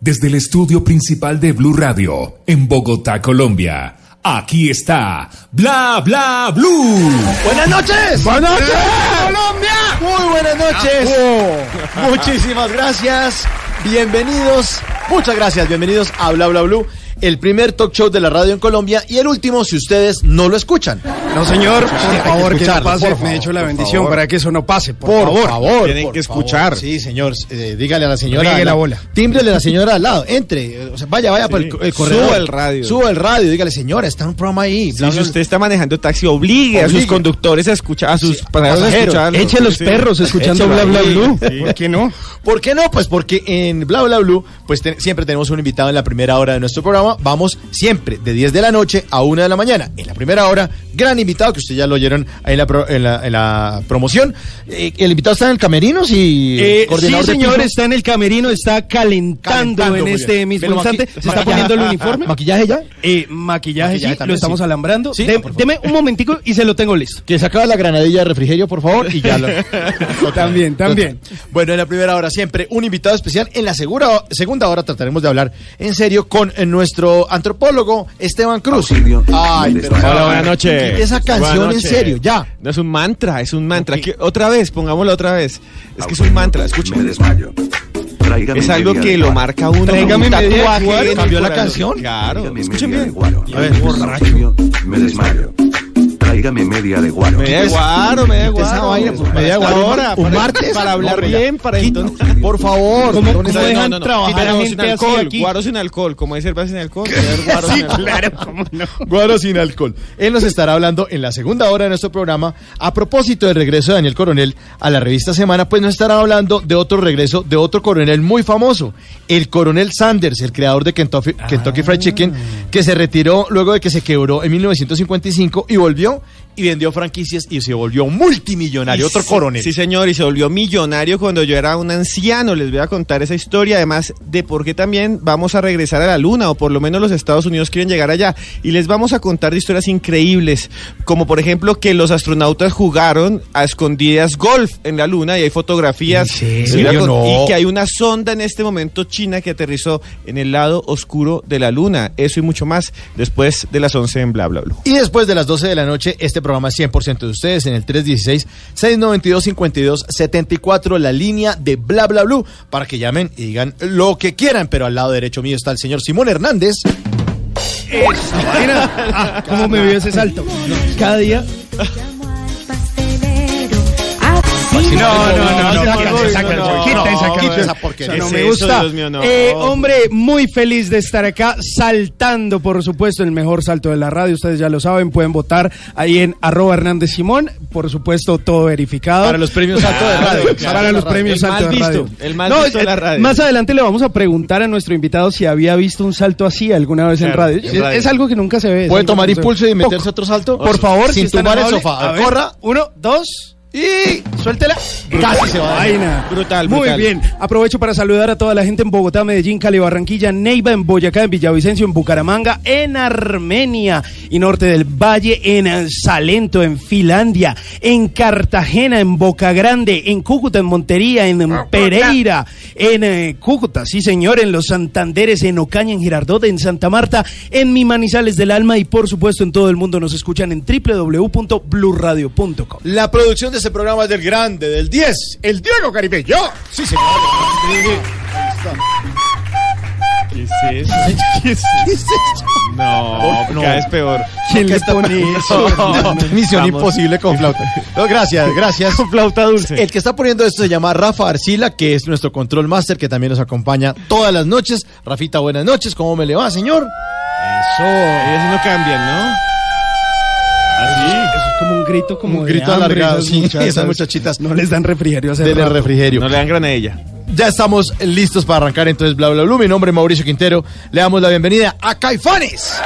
desde el estudio principal de Blue Radio, en Bogotá, Colombia. Aquí está Bla Bla Blue. Buenas noches. Buenas noches. Colombia. Muy buenas noches. Muchísimas gracias. Bienvenidos. Muchas gracias. Bienvenidos a Bla Bla Blue, el primer talk show de la radio en Colombia y el último si ustedes no lo escuchan. No, señor, por hay que favor, que no pase. por Me favor, he hecho la bendición favor. para que eso no pase, por, Por favor. favor. Tienen por que favor. escuchar. Sí, señor. Eh, dígale a la señora. Riegue la bola. Tímbrele a la señora al lado. Entre. eh, o sea, vaya, vaya por el, el corredor. Suba el radio. Suba el radio. Dígale, señora, está un programa ahí. Bla, si bla, usted está manejando taxi, obligue, a sus conductores a escuchar, a sus Sí, pasajeros a escucharlo. Eche los Sí. perros escuchando bla bla. Sí. ¿Por qué no? ¿Por qué no? Pues porque en Bla Bla Blue, pues siempre tenemos un invitado en la primera hora de nuestro programa. Vamos siempre de 10 de la noche a 1 de la mañana. En la primera hora, gran invitado, que ustedes ya lo oyeron ahí en la, pro- en la, en la promoción. Eh, el invitado está en el camerino, sí. Eh, sí, señor, está en el camerino, está calentando, Calentando, en este mismo instante. Se está poniendo el uniforme. ¿Maquillaje ya? Eh, maquillaje, Maquillaje sí, también, lo estamos sí. alambrando. Sí, De- deme un momentico y se lo tengo listo. Que se acaba la granadilla de refrigerio, por favor, y ya lo... También, también. Bueno, en la primera hora siempre un invitado especial. En la segura, segunda hora trataremos de hablar en serio con eh, nuestro antropólogo Esteban Cruz. Ay, pero Hola, buenas noches. Esa canción Buenas en noches. serio, ya. No es un mantra, es un mantra. Que- otra vez, pongámoslo otra vez. Es que es un mantra, escucha. Me desmayo. Tráigame Es algo que lo marca uno. Tráigame un tatuaje ¿Cambió la canción? Claro, escuchen bien. A ver, borracho. Me desmayo. Tráigame media de guaro. Media de guaro, media de Quita esa guaro. vaina, pues, Para media guaro. Un para- martes. Para hablar bien, para entonces. Por favor. ¿Cómo- dejan trabajar a sin gente alcohol, aquí? guaro sin alcohol, como hay cerveza sin alcohol, guaro sin alcohol. Claro, cómo no. Guaro sin alcohol. Él nos estará hablando en la segunda hora de nuestro programa a propósito del regreso de Daniel Coronel a la revista Semana, pues nos estará hablando de otro regreso de otro coronel muy famoso, el coronel Sanders, el creador de Kentucky, Kentucky Fried Chicken, que se retiró luego de que se quebró en 1955 y volvió y vendió franquicias y se volvió multimillonario, otro Sí, coronel. Sí, señor, y se volvió millonario cuando yo era un anciano. Les voy a contar esa historia, además de por qué también vamos a regresar a la Luna, o por lo menos los Estados Unidos quieren llegar allá. Y les vamos a contar de historias increíbles, como por ejemplo que los astronautas jugaron a escondidas golf en la Luna y hay fotografías. ¿En Les voy a serio? con- No. Y que hay una sonda en este momento china que aterrizó en el lado oscuro de la Luna. Eso y mucho más después de las 11 en Bla Bla Bla. Y después de las 12 de la noche, este programa es 100% de ustedes en el 316-692-5274, la línea de bla bla blue, para que llamen y digan lo que quieran. Pero al lado derecho mío está el señor Simón Hernández. Esa vaina. Ah, ¿Cómo me vio ese salto? Cada día. No, no, no, quita esa porquería. No ¿Qué me gusta. Eh, hombre, muy feliz de estar acá, saltando, por supuesto, el mejor salto de la radio. Ustedes ya lo saben, pueden votar ahí en arroba Hernández Simón. Por supuesto, todo verificado. Para los premios Salto de Radio. Para los premios Salto de Radio. visto, el más visto de la eh, radio. Más adelante le vamos a preguntar a nuestro invitado si había visto un salto así alguna vez en radio. Es algo que nunca se ve. ¿Puede tomar impulso y meterse otro salto? Por favor, si sin tumbar el sofá. Corra Uno, dos. Y Suéltela. casi se va. Vaina. Brutal, Muy bien. Aprovecho para saludar a toda la gente en Bogotá, Medellín, Cali, Barranquilla, Neiva, en Boyacá, en Villavicencio, en Bucaramanga, en Armenia y Norte del Valle, en Salento, en Finlandia, en Cartagena, en Boca Grande, en Cúcuta, en Montería, en, Pereira, en eh, Cúcuta, sí señor, en Los Santanderes, en Ocaña, en Girardot, en Santa Marta, en Mi Manizales del Alma y por supuesto en todo el mundo nos escuchan en www.bluradio.com. La producción de este programa es del grande, del 10, el Diego Caribeño. Sí, señor. ¿Qué es eso? ¿Qué es eso? No, No. cada vez peor. ¿Quién le pone eso? Misión imposible con flauta. No, gracias, gracias. Con flauta dulce. El que está poniendo esto se llama Rafa Arcila, que es nuestro control master, que también nos acompaña todas las noches. Rafita, buenas noches. ¿Cómo me le va, señor? Ellos no cambian, ¿no? Eso es como un grito, como Un de grito hambre, alargado, esas sí, muchachas. esas muchachitas. No les dan refrigerio hace rato. refrigerio. No le dan granadilla. Ya estamos listos para arrancar entonces Bla Bla Blue. Mi nombre es Mauricio Quintero. Le damos la bienvenida a Caifanes.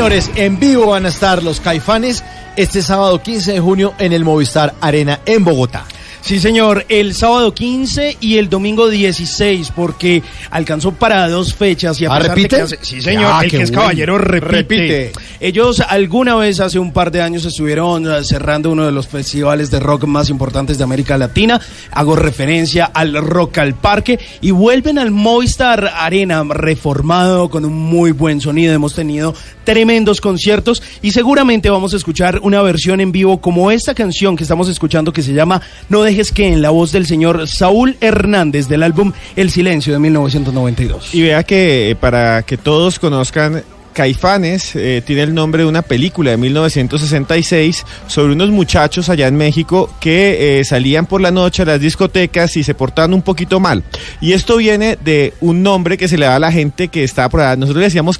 Señores, en vivo van a estar los Caifanes este sábado 15 de junio en el Movistar Arena en Bogotá. Sí, señor, el sábado 15 y el domingo 16, porque alcanzó para dos fechas y a ¿Ah, pesar de repite? que hace- sí, señor, Ah, el que es bueno. caballero repite. Repite. Ellos alguna vez hace un par de años estuvieron eh, cerrando uno de los festivales de rock más importantes de América Latina. Hago referencia al Rock al Parque y vuelven al Movistar Arena reformado con un muy buen sonido. Hemos tenido tremendos conciertos y seguramente vamos a escuchar una versión en vivo como esta canción que estamos escuchando que se llama No dejes que en la voz del señor Saúl Hernández del álbum El Silencio de 1992. Y vea que eh, para que todos conozcan, Caifanes eh, tiene el nombre de una película de 1966 sobre unos muchachos allá en México que eh, salían por la noche a las discotecas y se portaban un poquito mal. Y esto viene de un nombre que se le da a la gente que está por allá. Nosotros le decíamos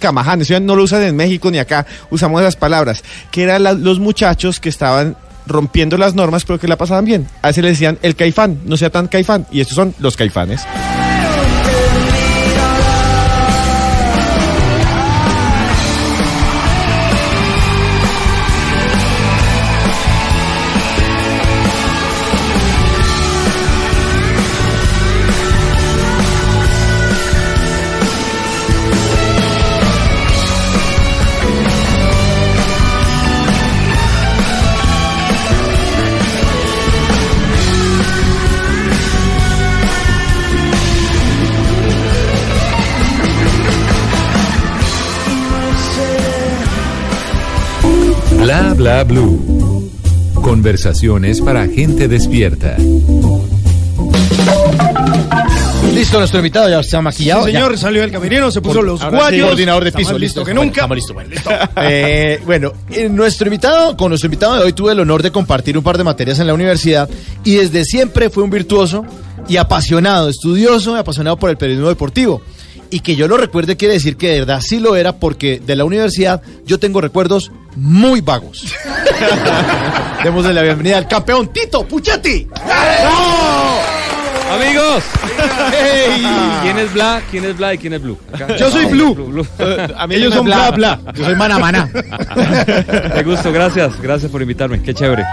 ya no lo usan en México ni acá, usamos esas palabras, que eran los muchachos que estaban rompiendo las normas pero que la pasaban bien. A ese le decían el caifán, no sea tan caifán. Y estos son los caifanes. Bla blue. Conversaciones para gente despierta. Listo, nuestro invitado ya está maquillado. Sí, señor, salió del camerino, se puso los guayos. coordinador de piso, listo. que Bueno, nunca. estamos listos, bueno, listo. Eh, bueno, eh, nuestro invitado, con nuestro invitado de hoy tuve el honor de compartir un par de materias en la universidad y desde siempre fue un virtuoso y apasionado, estudioso y apasionado por el periodismo deportivo. Y que yo lo recuerde quiere decir que de verdad sí lo era porque de la universidad yo tengo recuerdos muy vagos. Démosle la bienvenida al campeón Tito Puchetti. Amigos, ¡Hey! ¿quién es Bla? ¿Quién es Bla y quién es Blue? Acá. Yo soy Blue. Blue. Ellos son bla bla. Yo soy Mana Mana. Qué gusto, gracias, gracias por invitarme, qué chévere.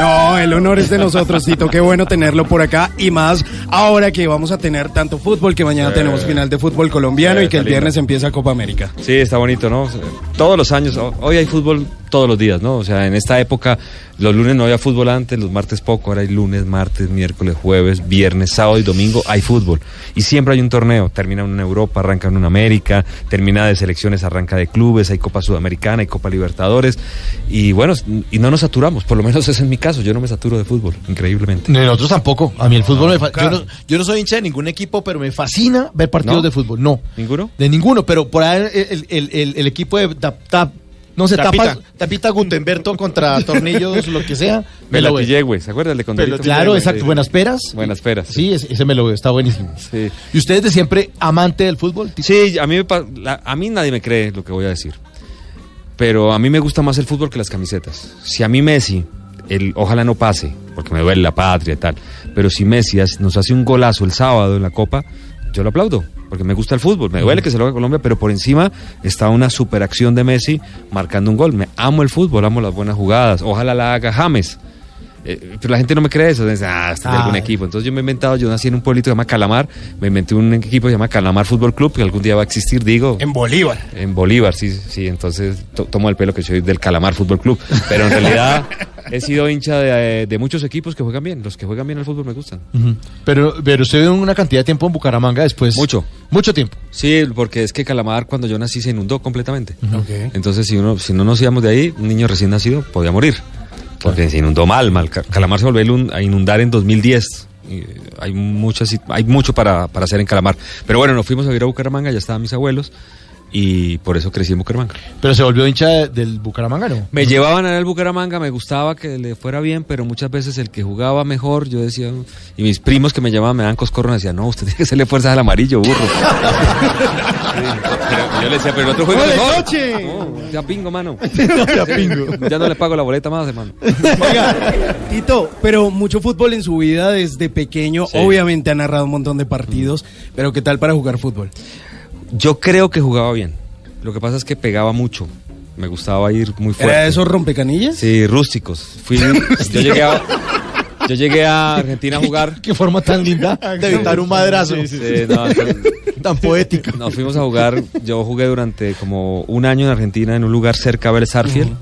No, el honor es de nosotros, Tito. Qué bueno tenerlo por acá. Y más ahora que vamos a tener tanto fútbol, que mañana tenemos final de fútbol colombiano Sí, y que el lindo. viernes empieza Copa América. Sí, está bonito, ¿no? Todos los años, ho- hoy hay fútbol todos los días, ¿no? O sea, en esta época, los lunes no había fútbol antes, los martes poco, ahora hay lunes, martes, miércoles, jueves, viernes, sábado y domingo hay fútbol. Y siempre hay un torneo, termina uno en Europa, arranca uno en América, termina de selecciones, arranca de clubes, hay Copa Sudamericana, hay Copa Libertadores. Y bueno, y no nos saturamos, por lo menos ese es mi caso, yo no me saturo de fútbol, increíblemente. No, Nosotros tampoco. A mí el fútbol me yo, no, yo no soy hincha de ningún equipo, pero me fascina ver partidos ¿No? de fútbol. No. ¿Ninguno? De ninguno, pero por ahí el, el- el- el equipo de tap, tap- no sé, Tapita. tapa, tapita Gutenberto contra tornillos, lo que sea, me la pillé, güey, ¿se acuerdan de Condorito? Claro, exacto, buenas peras. Buenas peras. Sí, ese, ese me lo veo, está buenísimo. Sí. ¿Y ustedes de siempre amante del fútbol? Sí, a mí, me pa- la- a mí nadie me cree lo que voy a decir. Pero a mí me gusta más el fútbol que las camisetas. Si a mí Messi, el, ojalá no pase, porque me duele la patria y tal, pero si Messi nos hace un golazo el sábado en la Copa, yo lo aplaudo, porque me gusta el fútbol. Me duele que se lo haga Colombia, pero por encima está una superacción de Messi marcando un gol. Me amo el fútbol, amo las buenas jugadas. Ojalá la haga James. Eh, pero la gente no me cree eso, dice, ah, este es de algún Ah. equipo. Entonces yo me he inventado, yo nací en un pueblito que se llama Calamar, me inventé un equipo que se llama Calamar Fútbol Club, que algún día va a existir, digo. En Bolívar. En Bolívar, sí, sí, entonces to- tomo el pelo que soy del Calamar Fútbol Club. Pero en realidad he sido hincha de, de muchos equipos que juegan bien. Los que juegan bien al fútbol me gustan. Pero, pero usted vive una cantidad de tiempo en Bucaramanga después. Mucho. Mucho tiempo. Sí, porque es que Calamar cuando yo nací se inundó completamente. Ok. Entonces si uno si no nos íbamos de ahí, un niño recién nacido podía morir. Porque se inundó mal, mal. Ca- Calamar se volvió a inun- a inundar en 2010. Y, eh, hay muchas hay mucho para, para hacer en Calamar. Pero bueno, nos fuimos a vivir a Bucaramanga, ya estaban mis abuelos y por eso crecí en Bucaramanga. Pero se volvió hincha de- del Bucaramanga, ¿no? Me llevaban a el Bucaramanga, me gustaba que le fuera bien, pero muchas veces el que jugaba mejor, yo decía, y mis primos que me llamaban me daban coscorro, me decían, no, usted tiene que hacerle fuerzas al amarillo, burro. Pero yo le decía, pero el otro juega ¡Ole, mejor. noche! No, ya pingo, mano. Ya pingo. Ya no le pago la boleta más, hermano. Oiga, Tito, pero mucho fútbol en su vida desde pequeño. Sí. Obviamente ha narrado un montón de partidos, pero ¿qué tal para jugar fútbol? Yo creo que jugaba bien. Lo que pasa es que pegaba mucho. Me gustaba ir muy fuerte. ¿Era esos rompecanillas? Sí, rústicos. Fui, yo llegué a, yo llegué a Argentina a jugar. Qué forma tan linda de evitar un madrazo. Sí, no, Tan poética. Nos fuimos a jugar, yo jugué durante como un año en Argentina en un lugar cerca de Vélez Sarsfield.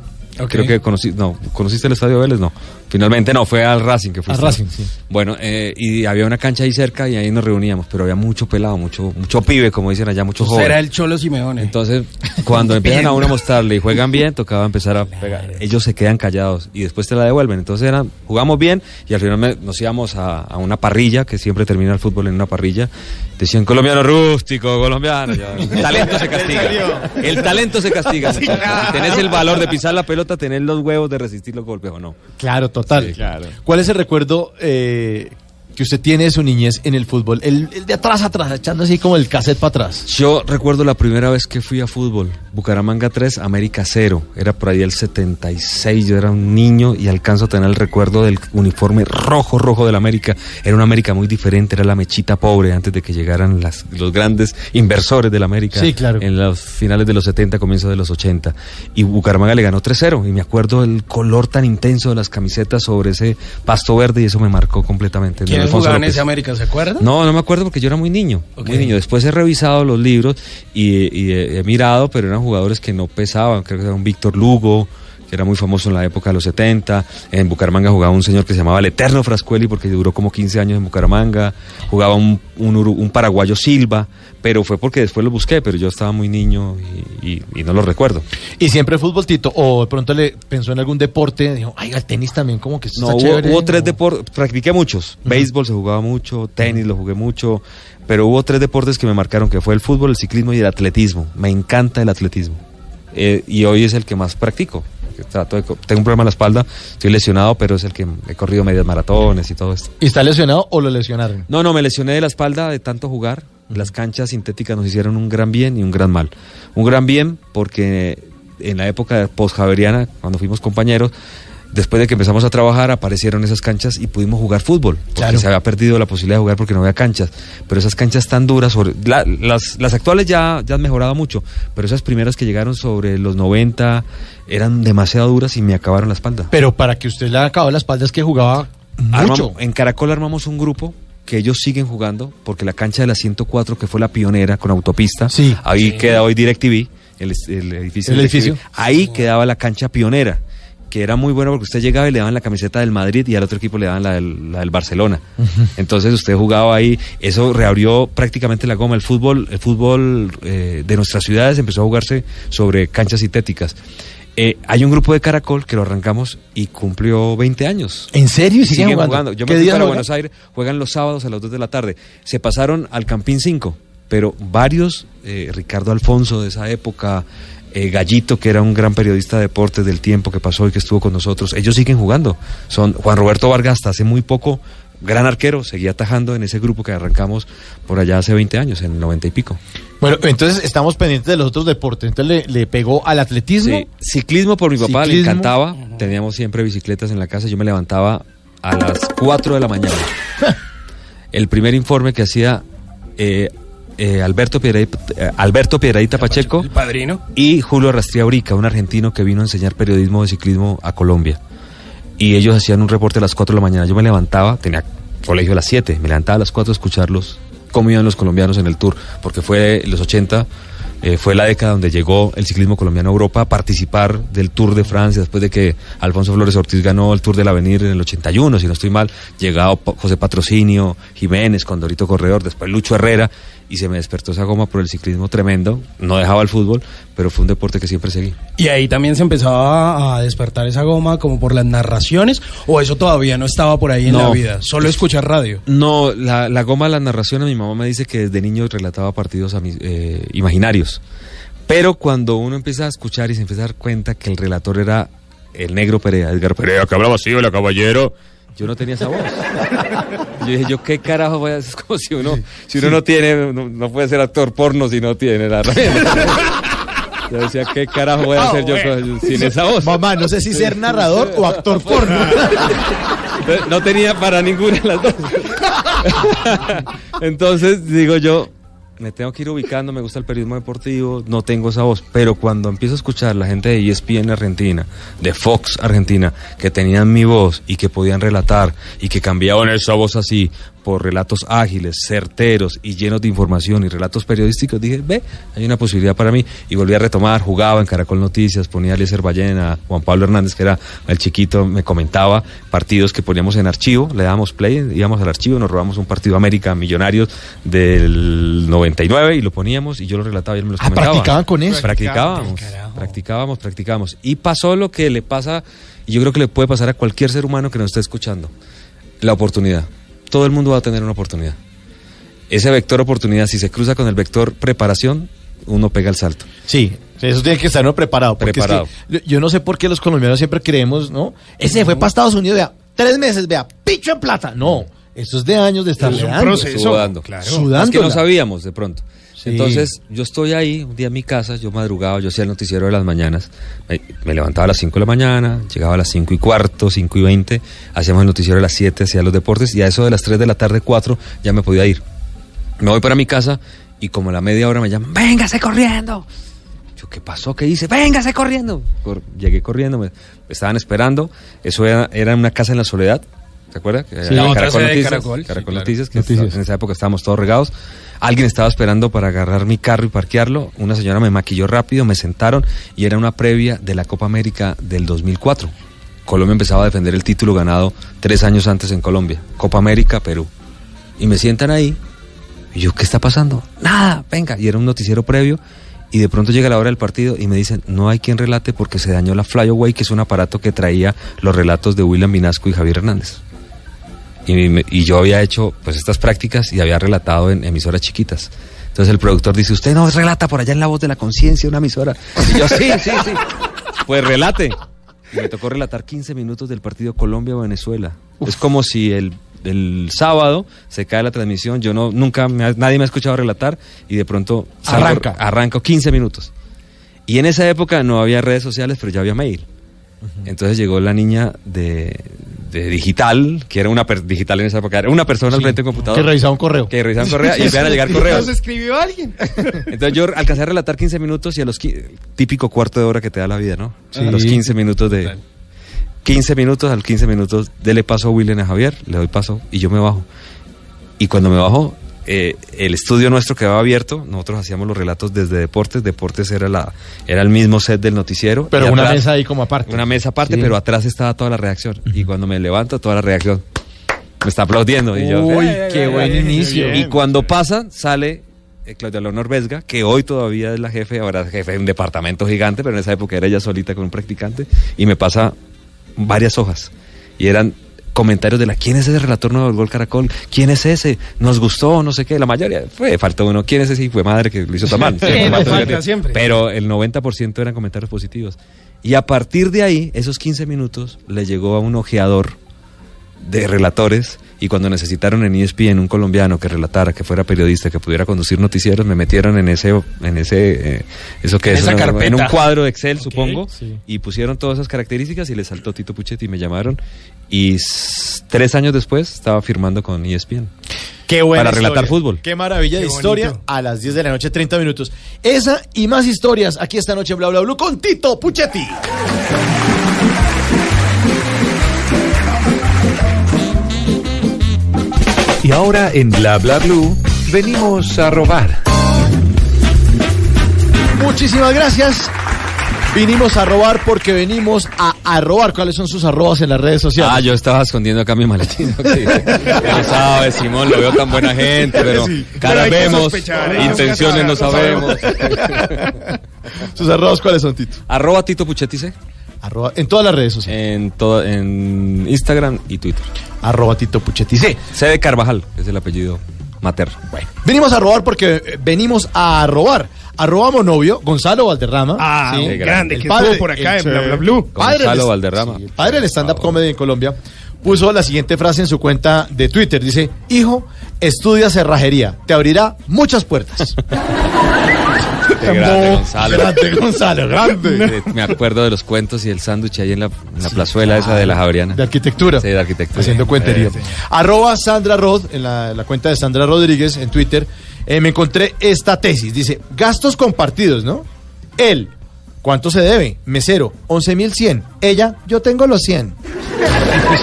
Ok. Creo que conocí, no, ¿conociste el estadio de Vélez? No. Finalmente no, fue al Racing que fue. Al Racing, sí. Bueno, eh, y había una cancha ahí cerca y ahí nos reuníamos, pero había mucho pelado, mucho mucho pibe, como dicen allá, mucho joven. Era el Cholo Simeone. Entonces, cuando empiezan a uno a mostrarle y juegan bien, tocaba empezar a pegar. Ellos se quedan callados y después te la devuelven. Entonces eran, jugamos bien y al final me- nos íbamos a, a una parrilla, que siempre termina el fútbol en una parrilla. Decían colombiano rústico, colombiano. El talento se castiga. El talento se castiga. muchachos. Si tenés el valor de pisar la pelota, tenés los huevos de resistir los golpes o no. Claro, total. Sí, claro. ¿Cuál es el recuerdo eh, que usted tiene de su niñez en el fútbol? El, el de atrás atrás, echando así como el cassette para atrás. Yo recuerdo la primera vez que fui a fútbol, Bucaramanga 3, América 0. Era por ahí el 76, yo era un niño y alcanzo a tener el recuerdo del uniforme rojo, rojo del América. Era una América muy diferente, era la mechita pobre antes de que llegaran las, los grandes inversores del América. Sí, claro. En los finales de los 70, comienzos de los 80. Y Bucaramanga le ganó 3-0 y me acuerdo el color tan intenso de las camisetas sobre ese pasto verde y eso me marcó completamente. ¿Quiénes jugaban ese América? ¿Se acuerdan? No, no me acuerdo porque yo era muy niño, muy niño. Después he revisado los libros y, y he, he mirado, pero eran jugadores que no pesaban. Creo que era un Víctor Lugo, que era muy famoso en la época de los 70. En Bucaramanga jugaba un señor que se llamaba el Eterno Frascueli porque duró como 15 años en Bucaramanga. Jugaba un, un, un paraguayo Silva, pero fue porque después lo busqué, pero yo estaba muy niño y, y- y no lo recuerdo. Y siempre fútbol, Tito. O de pronto le pensó en algún deporte. Dijo, ay, el tenis también, como que No, está hubo, chévere. hubo tres deportes, practiqué muchos. Béisbol se jugaba mucho, tenis lo jugué mucho, pero hubo tres deportes que me marcaron, que fue el fútbol, el ciclismo y el atletismo. Me encanta el atletismo. Eh, y hoy es el que más practico. Trato de tengo un problema en la espalda, estoy lesionado, pero es el que he corrido medias maratones y todo esto. ¿Y está lesionado o lo lesionaron? No, no, me lesioné de la espalda de tanto jugar. Las canchas sintéticas nos hicieron un gran bien y un gran mal. Un gran bien porque en la época post-javeriana, cuando fuimos compañeros, después de que empezamos a trabajar, aparecieron esas canchas y pudimos jugar fútbol. Porque Claro. se había perdido la posibilidad de jugar porque no había canchas. Pero esas canchas tan duras, sobre, la- las, las actuales ya, ya han mejorado mucho, pero esas primeras que llegaron sobre los 90 eran demasiado duras y me acabaron la espalda. Pero para que usted le haya acabado la espalda es que jugaba mucho. Armamos- en Caracol armamos un grupo que ellos siguen jugando porque la cancha de la 104 que fue la pionera con autopista Sí. ahí queda hoy DirecTV el, el edificio. El edificio. Ahí quedaba la cancha pionera, que era muy bueno porque usted llegaba y le daban la camiseta del Madrid y al otro equipo le daban la del, la del Barcelona. Entonces usted jugaba ahí, eso reabrió prácticamente la goma. El fútbol, el fútbol eh, de nuestras ciudades empezó a jugarse sobre canchas sintéticas. Eh, hay un grupo de Caracol que lo arrancamos y cumplió 20 años. ¿En serio? ¿Y Siguen, jugando. jugando? Yo ¿Qué me fui para? Buenos Aires, juegan los sábados a las 2 de la tarde. Se pasaron al Campín 5, pero varios, eh, Ricardo Alfonso de esa época, eh, Gallito, que era un gran periodista de deportes del tiempo que pasó y que estuvo con nosotros, ellos siguen jugando. Son Juan Roberto Vargas hasta hace muy poco, gran arquero, seguía atajando en ese grupo que arrancamos por allá hace 20 años, en el 90 y pico. Bueno, entonces estamos pendientes de los otros deportes. Entonces le, le pegó al atletismo. Sí, ciclismo por mi papá, le encantaba. Teníamos siempre bicicletas en la casa. Yo me levantaba a las 4 de la mañana. El primer informe que hacía eh, eh, Alberto, Piedradita, eh, Alberto Pacheco padrino. y Julio Rastría Urica, un argentino que vino a enseñar periodismo de ciclismo a Colombia. Y ellos hacían un reporte a las 4 de la mañana. Yo me levantaba, tenía colegio a las 7, me levantaba a las 4 a escucharlos, cómo iban los colombianos en el tour, porque fue los 80, eh, fue la década donde llegó el ciclismo colombiano a Europa a participar del Tour de Francia, después de que Alfonso Flores Ortiz ganó el Tour del Avenir en el 81, si no estoy mal, llegado José Patrocinio, Jiménez, Condorito Corredor, después Lucho Herrera, y se me despertó esa goma por el ciclismo tremendo, no dejaba el fútbol, pero fue un deporte que siempre seguí. Y ahí también se empezaba a despertar esa goma como por las narraciones, o eso todavía no estaba por ahí en No. la vida, solo escuchar radio. No, la, la goma de la narración, mi mamá me dice que desde niño relataba partidos ami- eh, imaginarios. Pero cuando uno empieza a escuchar y se empieza a dar cuenta que el relator era el negro Perea, Edgar Perea, que hablaba así, hola caballero. Yo no tenía esa voz. Yo dije, yo qué carajo voy a hacer. Es como si uno, si uno no tiene, no, no puede ser actor porno si no tiene la Yo decía, ¿qué carajo voy a hacer yo con- sin esa voz? Mamá, no sé si ser narrador o actor porno. No tenía para ninguna de las dos. Entonces digo yo, me tengo que ir ubicando, me gusta el periodismo deportivo, no tengo esa voz, pero cuando empiezo a escuchar la gente de ESPN Argentina, de Fox Argentina, que tenían mi voz y que podían relatar y que cambiaban esa voz así por relatos ágiles, certeros y llenos de información y relatos periodísticos, dije, ve, hay una posibilidad para mí. Y volví a retomar, jugaba en Caracol Noticias, ponía a Eliezer Ballena, Juan Pablo Hernández, que era el chiquito, me comentaba partidos que poníamos en archivo, le dábamos play, íbamos al archivo, nos robamos un partido América Millonarios del 99 y lo poníamos y yo lo relataba y él me los Ah, comentaba. ¿practicaban con eso? Practicábamos, practicábamos, practicábamos. Y pasó lo que le pasa, y yo creo que le puede pasar a cualquier ser humano que nos esté escuchando, la oportunidad. Todo el mundo va a tener una oportunidad. Ese vector oportunidad, si se cruza con el vector preparación, uno pega el salto. Sí, eso tiene que estar uno preparado. es Preparado. que yo- no sé por qué los colombianos siempre creemos, ¿no? Ese fue para Estados Unidos, vea, tres meses, vea, picho en plata. No, eso es de años de estar Es un. Sudando. claro. Sudándola. Es que no sabíamos de pronto. Sí. Entonces, yo estoy ahí, un día en mi casa, yo madrugaba, yo hacía el noticiero de las mañanas, me, me levantaba a las 5 de la mañana, llegaba a las 5 y cuarto, 5 y 20, hacíamos el noticiero a las 7, hacía los deportes, y a eso de las 3 de la tarde, 4, ya me podía ir. Me voy para mi casa, y como a la media hora me llaman, véngase corriendo. Yo, ¿qué pasó? ¿Qué hice? Véngase corriendo. Cor- llegué corriendo, me, me estaban esperando, eso era, era una casa en la soledad, ¿te acuerdas? Sí, Caracol Noticias, Caracol, sí, Caracol claro. Noticias, que Noticias. en esa época estábamos todos regados. Alguien estaba esperando para agarrar mi carro y parquearlo. Una señora me maquilló rápido, me sentaron y era una previa de la Copa América del 2004. Colombia empezaba a defender el título ganado tres años antes en Colombia. Copa América, Perú. Y me sientan ahí. Y yo, ¿qué está pasando? Nada, venga. Y era un noticiero previo. Y de pronto llega la hora del partido y me dicen, no hay quien relate porque se dañó la Flyaway, que es un aparato que traía los relatos de William Vinasco y Javier Hernández. Y, me- y yo había hecho pues estas prácticas y había relatado en emisoras chiquitas. Entonces el productor dice, usted no relata por allá en la voz de la conciencia una emisora. Y yo, sí, sí, sí. Pues relate. Y me tocó relatar 15 minutos del partido Colombia-Venezuela. Es como si el, el sábado se cae la transmisión, yo no, nunca, me ha- nadie me ha escuchado relatar y de pronto salgo- Arranca. arranco 15 minutos. Y en esa época no había redes sociales, pero ya había mail. Entonces llegó la niña de, de digital, que era una per- digital en esa época, era una persona al frente del computador. Que revisaba un correo. Que revisaban correo y empezaban a llegar correos. escribió alguien. Entonces yo alcancé a relatar 15 minutos y a los típico cuarto de hora que te da la vida, ¿no? Sí. A los 15 minutos de 15 minutos al 15 minutos dele paso a William a Javier, le doy paso y yo me bajo. Y cuando me bajo eh, el estudio nuestro quedaba abierto, nosotros hacíamos los relatos desde deportes, deportes era la era el mismo set del noticiero. Pero una atrás- mesa ahí como aparte. Una mesa aparte, Sí. pero atrás estaba toda la reacción. Y cuando me levanto, toda la reacción me está aplaudiendo. Y yo, Uy, "Eh, qué eh, buen eh". inicio. Y cuando pasa, sale eh, Claudia Leonor Vesga, que hoy todavía es la jefe, ahora es jefe de un departamento gigante, pero en esa época era ella solita con un practicante, y me pasa varias hojas. Y eran comentarios de la quién es ese relator nuevo del Gol Caracol, quién es ese, nos gustó, no sé qué, la mayoría fue, faltó uno, quién es ese hijo de madre que lo hizo tan mal. Pero el 90% eran comentarios positivos. Y a partir de ahí, esos 15 minutos, le llegó a un ojeador de relatores y cuando necesitaron en ESPN un colombiano que relatara, que fuera periodista, que pudiera conducir noticieros, me metieron en ese, en ese, eh, eso que En es, en- un cuadro de Excel, supongo, sí. y pusieron todas esas características y le saltó Tito Puchetti y me llamaron y tres años después estaba firmando con ESPN. Qué buena Para relatar historia. fútbol. Qué maravilla de historia. bonito. A las 10 de la noche, 30 minutos. Esa y más historias aquí esta noche en Bla Bla Blue con Tito Puchetti. Y ahora en Bla Bla Blue venimos a robar. Muchísimas gracias. Vinimos a robar porque venimos a, a robar. ¿Cuáles son sus arrobas en las redes sociales? Ah, yo estaba escondiendo acá mi maletín. ok. Ya sabes, Simón, lo veo tan buena gente, pero hay que vemos, que intenciones no sabemos. ¿Sus arrobas cuáles son, Tito? Arroba Tito Puchetti C, Arroba, en todas las redes sociales. en, todo, en Instagram y Twitter. Arroba Tito Puchetti. Sí. C de Carvajal, que es el apellido materno. Bueno. Venimos a robar porque eh, venimos a robar. Arroba novio, Gonzalo Valderrama. Ah, Sí. grande, El que padre- estuvo por acá el- en Bla Bla Blue. Padre Gonzalo Valderrama. sí, el padre del stand-up comedy en Colombia puso la siguiente frase en su cuenta de Twitter. Dice, hijo, estudia cerrajería. Te abrirá muchas puertas. Qué grande, No, Gonzalo. Grande, Gonzalo, grande. Eh, Me acuerdo de los cuentos y el sándwich ahí en la, en la plazuela esa de la Javeriana. De arquitectura. Sí, de arquitectura. Haciendo cuentería. Sí, sí. Arroba Sandra Rod, en la, la cuenta de Sandra Rodríguez en Twitter, eh, me encontré esta tesis. Dice, gastos compartidos, ¿no? Él, ¿cuánto se debe? Mesero, 11.100. Ella, yo tengo los 100.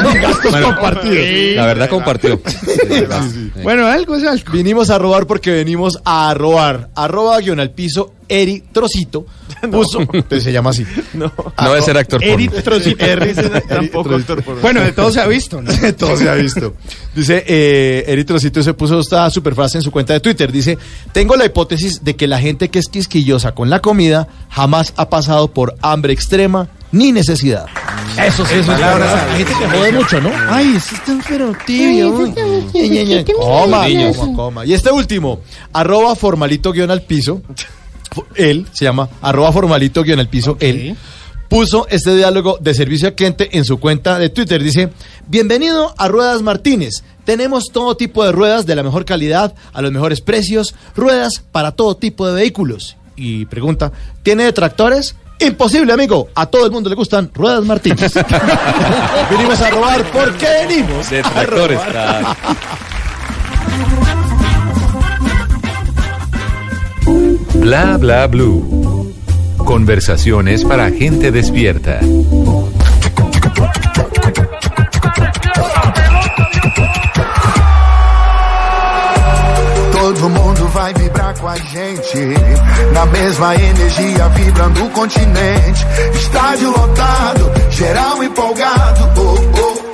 Son gastos compartidos. La verdad compartió. Bueno, algo es algo. Vinimos a robar porque venimos a robar. Arroba guion al piso, Eri Trocito. Puso, Entonces se llama así. No. No debe ser actor porno. Eri Trocito. Eri, Tampoco actor por Bueno, de todo se ha visto, ¿no? Todo se ha visto. Dice, eh, Eri Trocito se puso esta super frase en su cuenta de Twitter. Dice, tengo la hipótesis de que la gente que es quisquillosa con la comida jamás ha pasado por hambre extrema ni necesidad. Eso sí, eso es verdad. La gente se jode mucho, ¿no? Ay, eso está pero tibio. Coma, coma, coma. Y este último, arroba formalito guion al piso. Él se llama arroba formalito guion al piso. Él puso este diálogo de servicio al cliente en su cuenta de Twitter. Dice, bienvenido a Ruedas Martínez. Tenemos todo tipo de ruedas de la mejor calidad, a los mejores precios, ruedas para todo tipo de vehículos. Y pregunta, ¿tiene detractores? Imposible, amigo. A todo el mundo le gustan Ruedas Martínez. venimos a robar porque venimos. De a robar. Bla Bla Blue. Conversaciones para gente despierta. Todo mundo vai vibrar com a gente. Na mesma energia, vibrando o continente. Estádio lotado, geral empolgado. Oh, oh,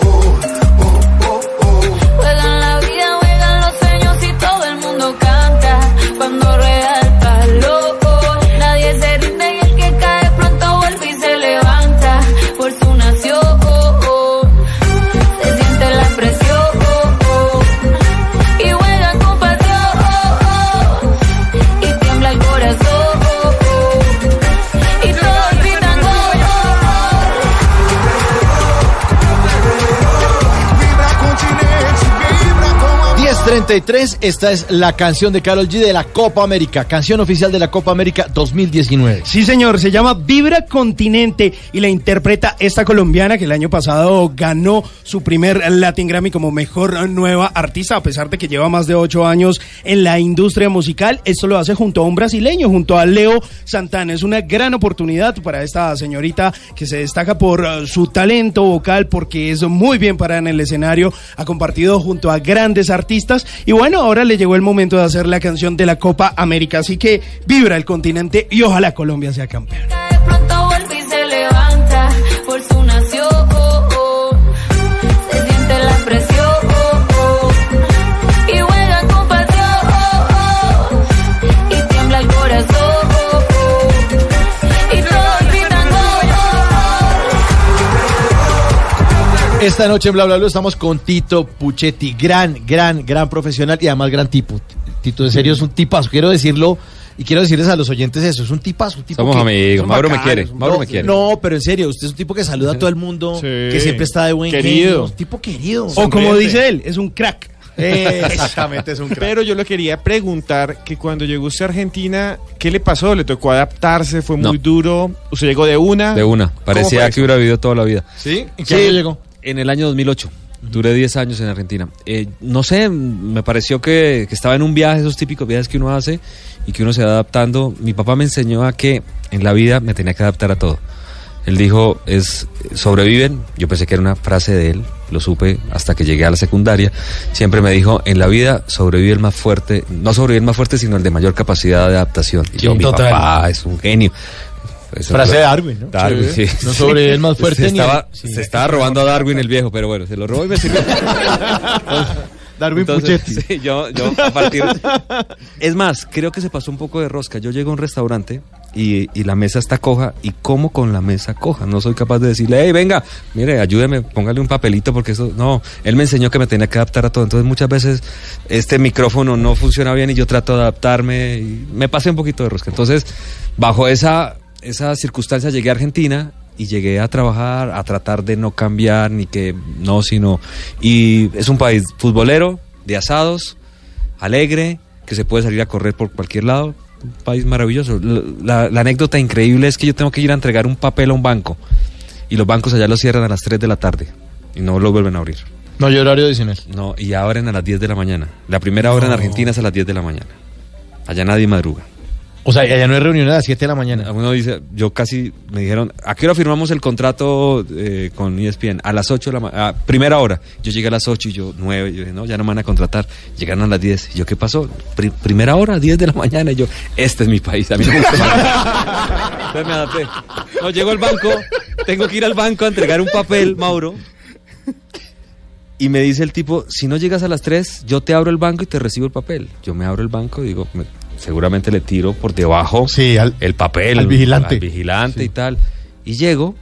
33, esta es la canción de Carol G de la Copa América, canción oficial de la Copa América 2019. Sí, señor, se llama Vibra Continente y la interpreta esta colombiana que el año pasado ganó su primer Latin Grammy como mejor nueva artista, a pesar de que lleva más de ocho años en la industria musical. Esto lo hace junto a un brasileño, junto a Leo Santana. Es una gran oportunidad para esta señorita que se destaca por eh, su talento vocal, porque es muy bien para en el escenario. Ha compartido junto a grandes artistas y bueno, ahora le llegó el momento de hacer la canción de la Copa América. Así que vibra el continente y ojalá Colombia sea campeón. Esta noche en Bla Bla Bla estamos con Tito Puchetti, gran, gran, gran profesional y además gran tipo. Tito, en serio, es un tipazo. Quiero decirlo y quiero decirles a los oyentes eso. Es un tipazo. Un tipo Somos que- amigos. Mauro me quiere, Mauro no, me quiere. No, pero en serio, usted es un tipo que saluda a todo el mundo, Sí. que siempre está de buen Querido. genio, un tipo querido. O como dice él, es un crack. Eh, Exactamente, es un crack. Pero yo le quería preguntar que cuando llegó usted a Argentina, ¿qué le pasó? ¿Le tocó adaptarse? ¿Fue muy No. duro? ¿Usted llegó de una? De una. ¿Cómo Parecía que hubiera vivido toda la vida. ¿Sí? ¿En qué año llegó? En el año 2008. Duré 10 años en Argentina. Eh, no sé, me pareció que, que estaba en un viaje, esos típicos viajes que uno hace y que uno se va adaptando. Mi papá me enseñó a que en la vida me tenía que adaptar a todo. Él dijo, es sobreviven. Yo pensé que era una frase de él, lo supe hasta que llegué a la secundaria. Siempre me dijo, en la vida sobrevive el más fuerte, no sobrevive el más fuerte, sino el de mayor capacidad de adaptación. Y yo, mi total. papá es un genio. Eso Frase de Darwin, ¿no? Darwin, sí. No sobrevive el más fuerte Se ni estaba, el- sí. se estaba robando a Darwin el viejo, pero bueno, se lo robó y me sirvió. Darwin Entonces, Puchetti. sí, yo, yo a partir... Es más, creo que se pasó un poco de rosca. Yo llego a un restaurante y, y la mesa está coja y como con la mesa coja. No soy capaz de decirle, hey, venga, mire, ayúdeme, póngale un papelito porque eso... No, él me enseñó que me tenía que adaptar a todo. Entonces muchas veces este micrófono no funciona bien y yo trato de adaptarme y me pasé un poquito de rosca. Entonces, bajo esa, esa circunstancia llegué a Argentina y llegué a trabajar, a tratar de no cambiar, ni que no, sino... Y es un país futbolero, de asados, alegre, que se puede salir a correr por cualquier lado. Un país maravilloso. La, anécdota increíble es que yo tengo que ir a entregar un papel a un banco y los bancos allá lo cierran a las 3 de la tarde y no lo vuelven a abrir. No hay horario adicional. No, y abren a las 10 de la mañana. La primera hora en Argentina es a las 10 de la mañana. Allá nadie madruga. O sea, allá no hay reunión a las 7 de la mañana. Uno dice, yo casi me dijeron, ¿a qué hora firmamos el contrato eh, con ESPN? A las 8 de la mañana, primera hora. Yo llegué a las 8 y yo 9, yo dije, no, ya no me van a contratar. Llegaron a las 10. Y yo, ¿qué pasó? Pri- primera hora, 10 de la mañana. Y yo, este es mi país, a mí me gusta. Entonces me adapté. No, llego al banco, tengo que ir al banco a entregar un papel, Mauro. Y me dice el tipo, si no llegas a las 3, yo te abro el banco y te recibo el papel. Yo me abro el banco y digo, me- seguramente le tiro por debajo Sí, al- el papel. al vigilante. al vigilante y tal. Y llego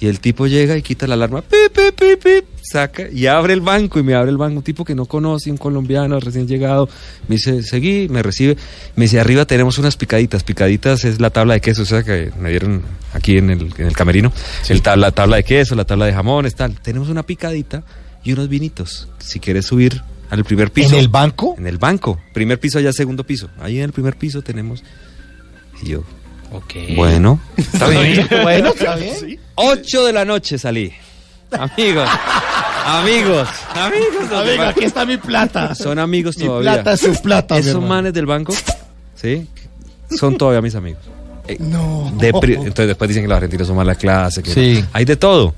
y el tipo llega y quita la alarma, pip, pip, pip, pip, saca y abre el banco y me abre el banco. Un tipo que no conoce, un colombiano recién llegado. Me dice, seguí, me recibe. Me dice, arriba tenemos unas picaditas. Picaditas es la tabla de queso, o sea, que me dieron aquí en el, en el camerino. El tabla, la tabla de queso, la tabla de jamones, tal. Tenemos una picadita y unos vinitos. Si quieres subir al primer piso. ¿En el banco? En el banco. Primer piso allá, segundo piso. Ahí en el primer piso tenemos. Y yo, bueno, está bien. bueno, está bien. 8 de la noche salí. Amigos, amigos, amigos. Amigo, banco. aquí está mi plata. Son amigos Mi todavía. plata es su plata, mi Esos manes del banco, ¿sí? Son todavía mis amigos. Eh, No. de entonces después dicen que los argentinos son mala clase. Que Sí. no. Hay de todo,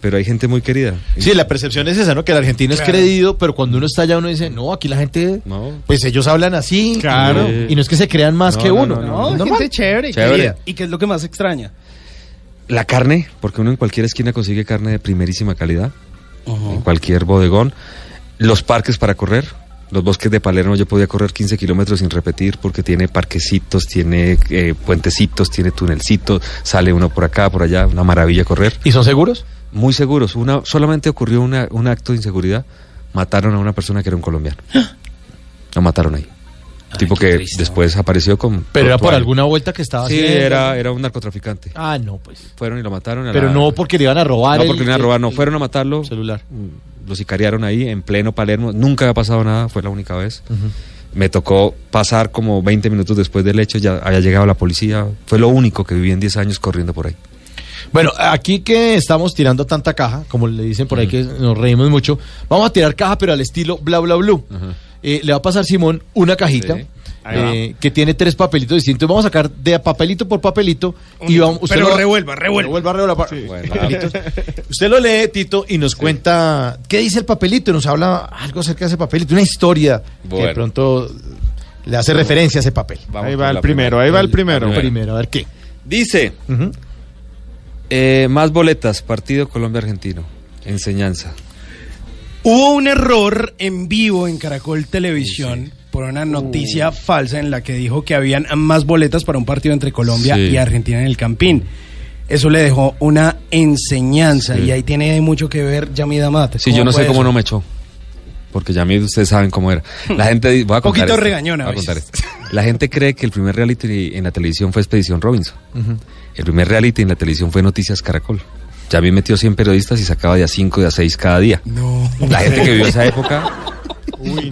pero hay gente muy querida. Sí, la percepción es esa, ¿no? Que el argentino es creído, pero cuando uno está allá uno dice, no, aquí la gente, No. pues ellos hablan así. Claro. Y no es que se crean más No, que no, uno. no, Normal. gente chévere. Chévere. ¿Y qué es lo que más extraña? La carne, porque uno en cualquier esquina consigue carne de primerísima calidad, en cualquier bodegón. Los parques para correr. Los bosques de Palermo yo podía correr 15 kilómetros sin repetir porque tiene parquecitos, tiene eh, puentecitos, tiene tunelcitos, sale uno por acá, por allá, una maravilla correr. ¿Y son seguros? Muy seguros. Una, solamente ocurrió una- un acto de inseguridad. Mataron a una persona que era un colombiano. Lo mataron ahí. Tipo qué que triste, después apareció con... Pero era por alguna vuelta que estaba Sí, haciendo. era, era un narcotraficante. Ah, no, pues. Fueron y lo mataron. a Pero la- no porque le iban a robar. No el- porque le iban a robar, no. el- Fueron a matarlo. celular. Mm, Lo sicariaron ahí en pleno Palermo. Nunca había pasado nada, fue la única vez. Me tocó pasar como 20 minutos después del hecho, ya había llegado la policía. Fue lo único que viví en 10 años corriendo por ahí. Bueno, aquí que estamos tirando tanta caja, como le dicen por ahí que nos reímos mucho, vamos a tirar caja, pero al estilo bla bla blue. Eh, le va a pasar Simón una cajita. Sí. eh, que tiene tres papelitos distintos. Vamos a sacar de papelito por papelito y vamos. Pero lo- revuelva, revuelva. Revuelva, revuelva, pa- Bueno, papelitos. Usted lo lee, Tito, y nos cuenta qué dice el papelito. y Nos habla algo acerca de ese papelito, una historia que de pronto le hace referencia a ese papel. vamos Ahí va el primero, primera. ahí va el primero. primera. Primero, a ver qué. Dice, eh, más boletas, partido Colombia-Argentino. Enseñanza. Hubo un error en vivo en Caracol Televisión por una noticia falsa en la que dijo que habían más boletas para un partido entre Colombia Sí. y Argentina en el Campín. Eso le dejó una enseñanza y ahí tiene mucho que ver Yamida Mate. Sí, yo no sé cómo no me echó. Porque ya mí ustedes saben cómo era. La gente voy a contar Poquito esto, regañona voy a contar esto. La gente cree que el primer reality en la televisión fue Expedición Robinson. El primer reality en la televisión fue Noticias Caracol. Ya a mí metió 100 periodistas y sacaba de a 5, de a 6 cada día. No. La gente que vivió esa época,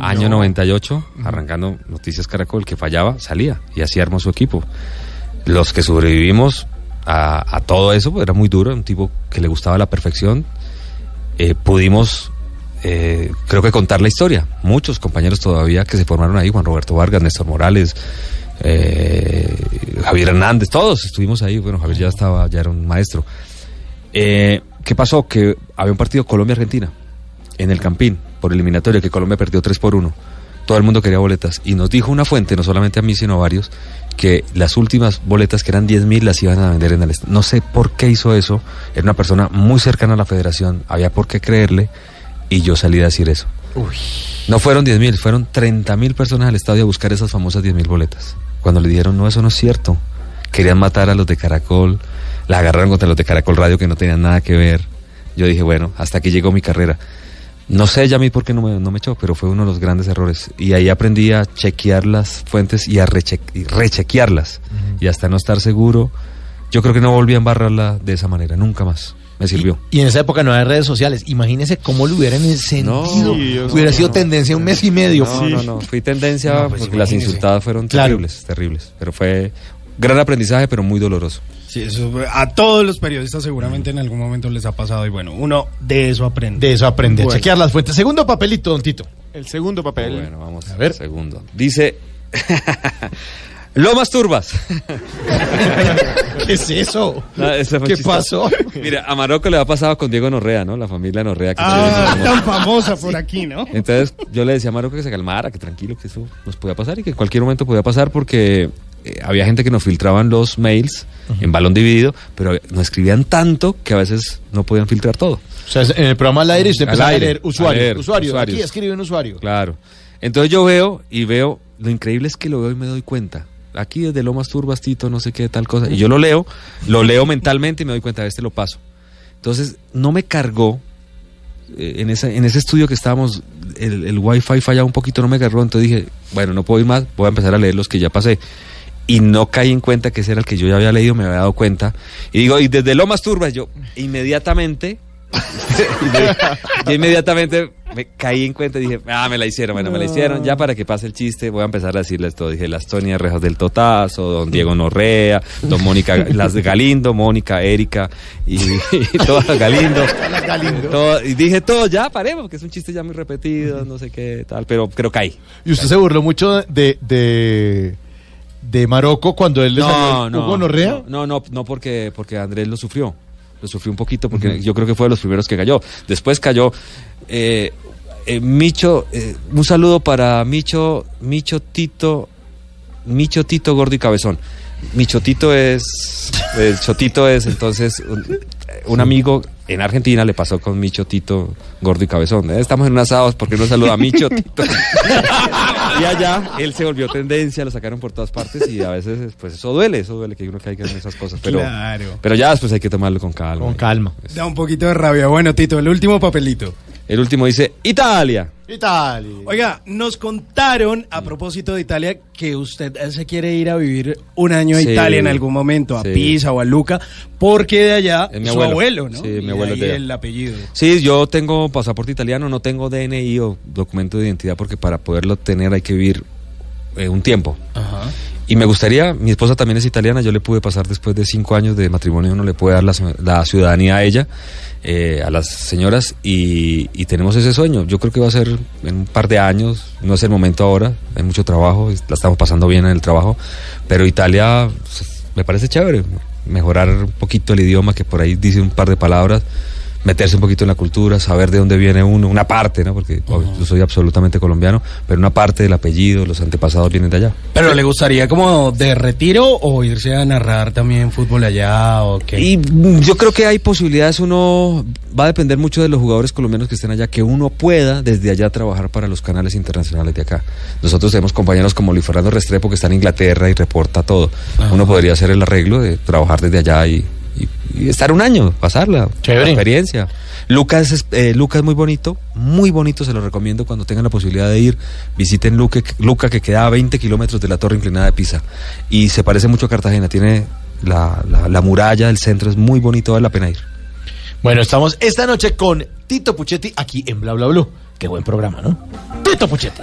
año 98, arrancando Noticias Caracol, que fallaba, salía y así armó su equipo. Los que sobrevivimos a, a todo eso, pues, era muy duro, un tipo que le gustaba la perfección, eh, pudimos, eh, creo que contar la historia. Muchos compañeros todavía que se formaron ahí, Juan Roberto Vargas, Néstor Morales, eh, Javier Hernández, todos estuvimos ahí. Bueno, Javier ya estaba, ya era un maestro. Eh, ¿Qué pasó? Que había un partido Colombia-Argentina en el Campín, por eliminatorio, que Colombia perdió 3 por 1. Todo el mundo quería boletas. Y nos dijo una fuente, no solamente a mí, sino a varios, que las últimas boletas, que eran 10 mil, las iban a vender en el... No sé por qué hizo eso. Era una persona muy cercana a la federación, había por qué creerle, y yo salí a decir eso. No fueron 10 mil, fueron 30 mil personas al estadio a buscar esas famosas 10 mil boletas. Cuando le dijeron, no, eso no es cierto. Querían matar a los de Caracol, la agarraron contra los de Caracol Radio que no tenían nada que ver. Yo dije, bueno, hasta aquí llegó mi carrera. No sé ya a mí por qué no me, no me echó, pero fue uno de los grandes errores. Y ahí aprendí a chequear las fuentes y a reche- y rechequearlas. Y hasta no estar seguro. Yo creo que no volví a embarrarla de esa manera, nunca más. Me sirvió. Y en esa época no había redes sociales. Imagínese cómo lo hubieran encendido. Dios Hubiera sido tendencia un mes y medio. No, no, no. Fui tendencia No, pues porque las insultadas fueron Claro. terribles, terribles. Pero fue gran aprendizaje, pero muy doloroso. Sí, eso a todos los periodistas seguramente en algún momento les ha pasado y bueno, uno de eso aprende. De eso aprende. Bueno. Chequear las fuentes. Segundo papelito, don Tito. El segundo papel. Bueno, vamos A ver. Segundo. Dice. Lomas Turbas. ¿Qué es eso? No, eso fue ¿Qué chistoso. pasó? Mira, a Marocco le ha pasado con Diego Norrea, ¿no? La familia Norrea. Que Ah, tan famosa por aquí, ¿no? Entonces yo le decía a Marocco que se calmara, que tranquilo, que eso nos podía pasar y que en cualquier momento podía pasar porque eh, había gente que nos filtraban los mails en balón dividido, pero nos escribían tanto que a veces no podían filtrar todo. O sea, en el programa al aire usted empezó a leer usuario. a leer, usuario. usuarios. Aquí escribe un usuario. Claro. Entonces yo veo y veo, lo increíble es que lo veo y me doy cuenta. Aquí desde Lomas Turbas, Tito, no sé qué, tal cosa. Y yo lo leo, lo leo mentalmente y me doy cuenta, este lo paso. Entonces no me cargó, eh, en, esa, en ese estudio que estábamos, el, el wifi fallaba un poquito, no me cargó. Entonces dije, bueno, no puedo ir más, voy a empezar a leer los que ya pasé. Y no caí en cuenta que ese era el que yo ya había leído, me había dado cuenta. Y digo, y desde Lomas Turbas, yo inmediatamente yo inmediatamente me caí en cuenta y dije, ah, me la hicieron, bueno, me la hicieron, ya para que pase el chiste, voy a empezar a decirles todo. Dije, las Tonia Rejas del Totazo, don Diego Norrea, don Mónica, las de Galindo, Mónica, Erika y, y todas Galindo. Todo- y dije todo, ya paremos, porque es un chiste ya muy repetido, no sé qué tal, pero, pero caí. Y usted se burló mucho de, de, de Marocco cuando él le salió No, Hugo no, Norrea. no, no, no, porque, porque Andrés lo sufrió. Lo sufrió un poquito porque yo creo que fue de los primeros que cayó. Después cayó eh, eh, Micho, eh, un saludo para Micho, Micho Tito, Micho Tito Gordo y Cabezón. Micho Tito es, el Chotito es entonces un, un amigo en Argentina le pasó con Micho Tito Gordo y Cabezón. Eh, Estamos en un asado porque no saluda a Micho Tito. y allá él se volvió tendencia, lo sacaron por todas partes y a veces pues eso duele, eso duele que uno caiga en esas cosas. Pero, Claro. pero ya después hay que tomarlo con calma. Con calma. Da un poquito de rabia. Bueno, Tito, el último papelito. El último dice Italia. Italia. Oiga, nos contaron a propósito de Italia que usted se quiere ir a vivir un año a Sí. Italia en algún momento, a Sí. Pisa o a Luca, porque de allá Es mi su abuelo. ¿no? Sí, mi abuelo de el apellido. Sí, yo tengo pasaporte italiano, no tengo DNI o documento de identidad porque para poderlo tener hay que vivir eh, un tiempo. Ajá. Y me gustaría, mi esposa también es italiana, yo le pude pasar después de cinco años de matrimonio, uno le puede dar la, ciudadanía a ella, eh, a las señoras, y, y tenemos ese sueño. Yo creo que va a ser en un par de años, no es el momento ahora, hay mucho trabajo, la estamos pasando bien en el trabajo, pero Italia pues, me parece chévere, mejorar un poquito el idioma, que por ahí dice un par de palabras meterse un poquito en la cultura, saber de dónde viene uno, una parte, ¿no? Porque yo soy absolutamente colombiano, pero una parte del apellido, los antepasados vienen de allá. ¿Pero le gustaría como de retiro o irse a narrar también fútbol allá o qué? Y yo creo que hay posibilidades, uno va a depender mucho de los jugadores colombianos que estén allá, que uno pueda desde allá trabajar para los canales internacionales de acá. Nosotros tenemos compañeros como Luis Fernando Restrepo que está en Inglaterra y reporta todo. Uno podría hacer el arreglo de trabajar desde allá y, y- y estar un año, pasarla, Chévere. experiencia. Lucas eh, Luca es muy bonito, muy bonito, se lo recomiendo cuando tengan la posibilidad de ir, visiten Luque- Luca que queda a 20 kilómetros de la torre inclinada de Pisa y se parece mucho a Cartagena, tiene la, la, la muralla, el centro es muy bonito, vale la pena ir. Bueno, estamos esta noche con Tito Puchetti aquí en Bla Bla Blue. Qué buen programa, ¿no? Tito Puchetti.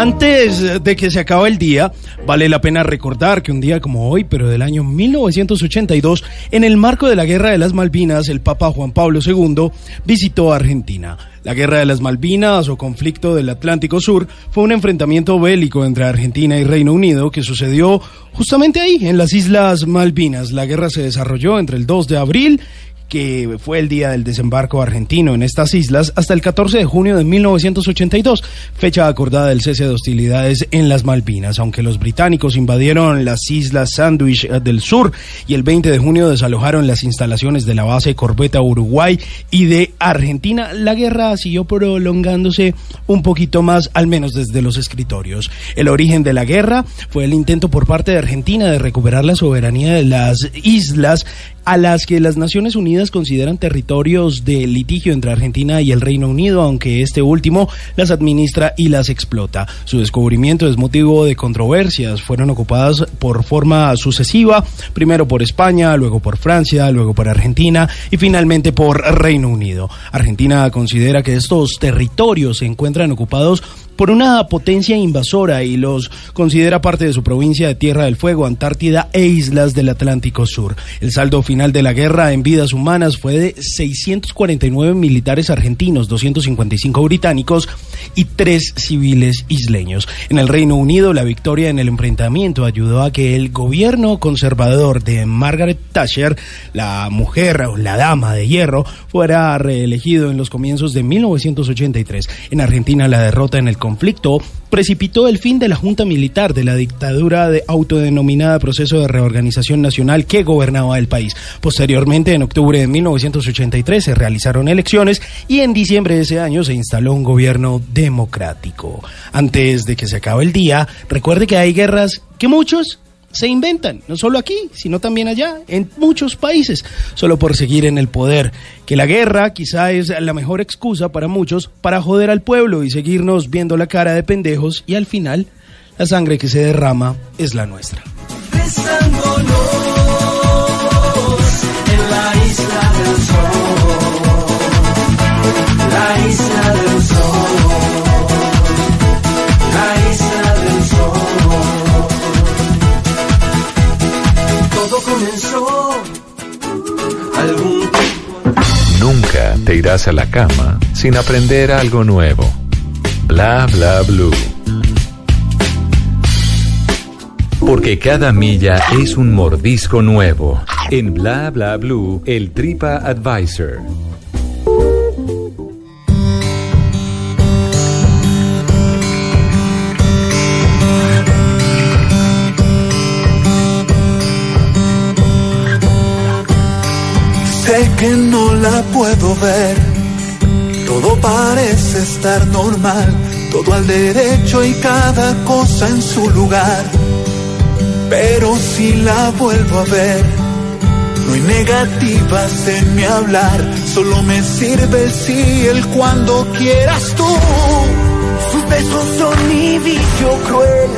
Antes de que se acabe el día, vale la pena recordar que un día como hoy, pero del año 1982, en el marco de la Guerra de las Malvinas, el Papa Juan Pablo II visitó Argentina. La Guerra de las Malvinas o conflicto del Atlántico Sur fue un enfrentamiento bélico entre Argentina y Reino Unido que sucedió justamente ahí, en las Islas Malvinas. La guerra se desarrolló entre el 2 de abril que fue el día del desembarco argentino en estas islas, hasta el 14 de junio de 1982, fecha acordada del cese de hostilidades en las Malvinas. Aunque los británicos invadieron las islas Sandwich eh, del sur y el 20 de junio desalojaron las instalaciones de la base Corbeta Uruguay y de Argentina, la guerra siguió prolongándose un poquito más, al menos desde los escritorios. El origen de la guerra fue el intento por parte de Argentina de recuperar la soberanía de las islas a las que las Naciones Unidas consideran territorios de litigio entre Argentina y el Reino Unido, aunque este último las administra y las explota. Su descubrimiento es motivo de controversias. Fueron ocupadas por forma sucesiva, primero por España, luego por Francia, luego por Argentina y finalmente por Reino Unido. Argentina considera que estos territorios se encuentran ocupados por una potencia invasora y los considera parte de su provincia de Tierra del Fuego, Antártida e islas del Atlántico Sur. El saldo final de la guerra en vidas humanas fue de 649 militares argentinos, 255 británicos y tres civiles isleños. En el Reino Unido, la victoria en el enfrentamiento ayudó a que el gobierno conservador de Margaret Thatcher, la mujer o la dama de hierro, fuera reelegido en los comienzos de 1983. En Argentina, la derrota en el conflicto precipitó el fin de la junta militar de la dictadura de autodenominada proceso de reorganización nacional que gobernaba el país. Posteriormente, en octubre de 1983 se realizaron elecciones y en diciembre de ese año se instaló un gobierno democrático. Antes de que se acabe el día, recuerde que hay guerras que muchos se inventan, no solo aquí, sino también allá, en muchos países, solo por seguir en el poder. Que la guerra quizá es la mejor excusa para muchos para joder al pueblo y seguirnos viendo la cara de pendejos y al final la sangre que se derrama es la nuestra. La isla del sol. La isla del Te irás a la cama sin aprender algo nuevo. Bla bla blue. Porque cada milla es un mordisco nuevo. En Bla Bla Blue, el Tripa Advisor. Sé que no la puedo ver. Todo parece estar normal, todo al derecho y cada cosa en su lugar. Pero si la vuelvo a ver, No hay negativas en mi hablar, solo me sirve el sí, el cuando quieras tú. Sus besos son mi vicio cruel.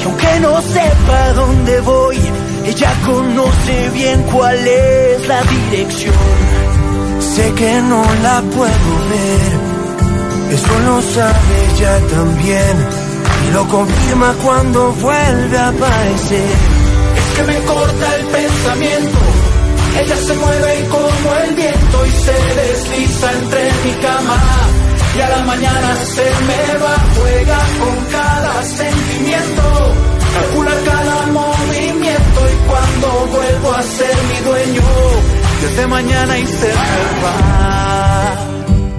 Y aunque no sepa dónde voy, ella conoce bien cuál es la dirección. Sé que no la puedo ver, eso lo sabe ella también. Y lo confirma cuando vuelve a aparecer. Es que me corta el pensamiento. Ella se mueve como el viento y se desliza entre mi cama. Y a la mañana se me va, juega con cada sentimiento, calcula cada movimiento cuando vuelvo a ser mi dueño, desde mañana y se va.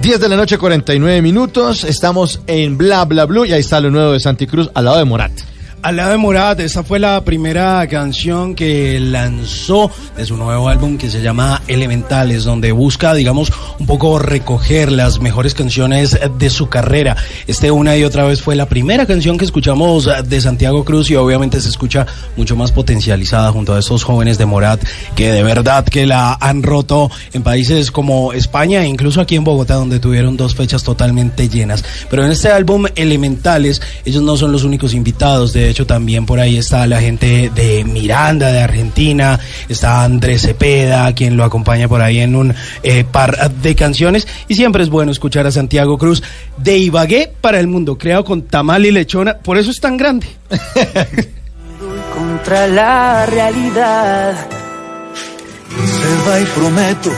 10 de la noche, 49 minutos. Estamos en Bla Bla Blue y ahí está lo nuevo de Santi Cruz al lado de Morat. Al lado de Morat, esa fue la primera canción que lanzó de su nuevo álbum que se llama Elementales, donde busca, digamos, un poco recoger las mejores canciones de su carrera. Este una y otra vez fue la primera canción que escuchamos de Santiago Cruz y obviamente se escucha mucho más potencializada junto a esos jóvenes de Morat que de verdad que la han roto en países como España e incluso aquí en Bogotá donde tuvieron dos fechas totalmente llenas. Pero en este álbum Elementales, ellos no son los únicos invitados, de hecho también por ahí está la gente de Miranda, de Argentina, está Andrés Cepeda, quien lo acompaña por ahí en un eh, par de canciones y siempre es bueno escuchar a Santiago Cruz de Ibagué para el mundo, creado con tamal y lechona, por eso es tan grande. Contra la realidad. Se y prometo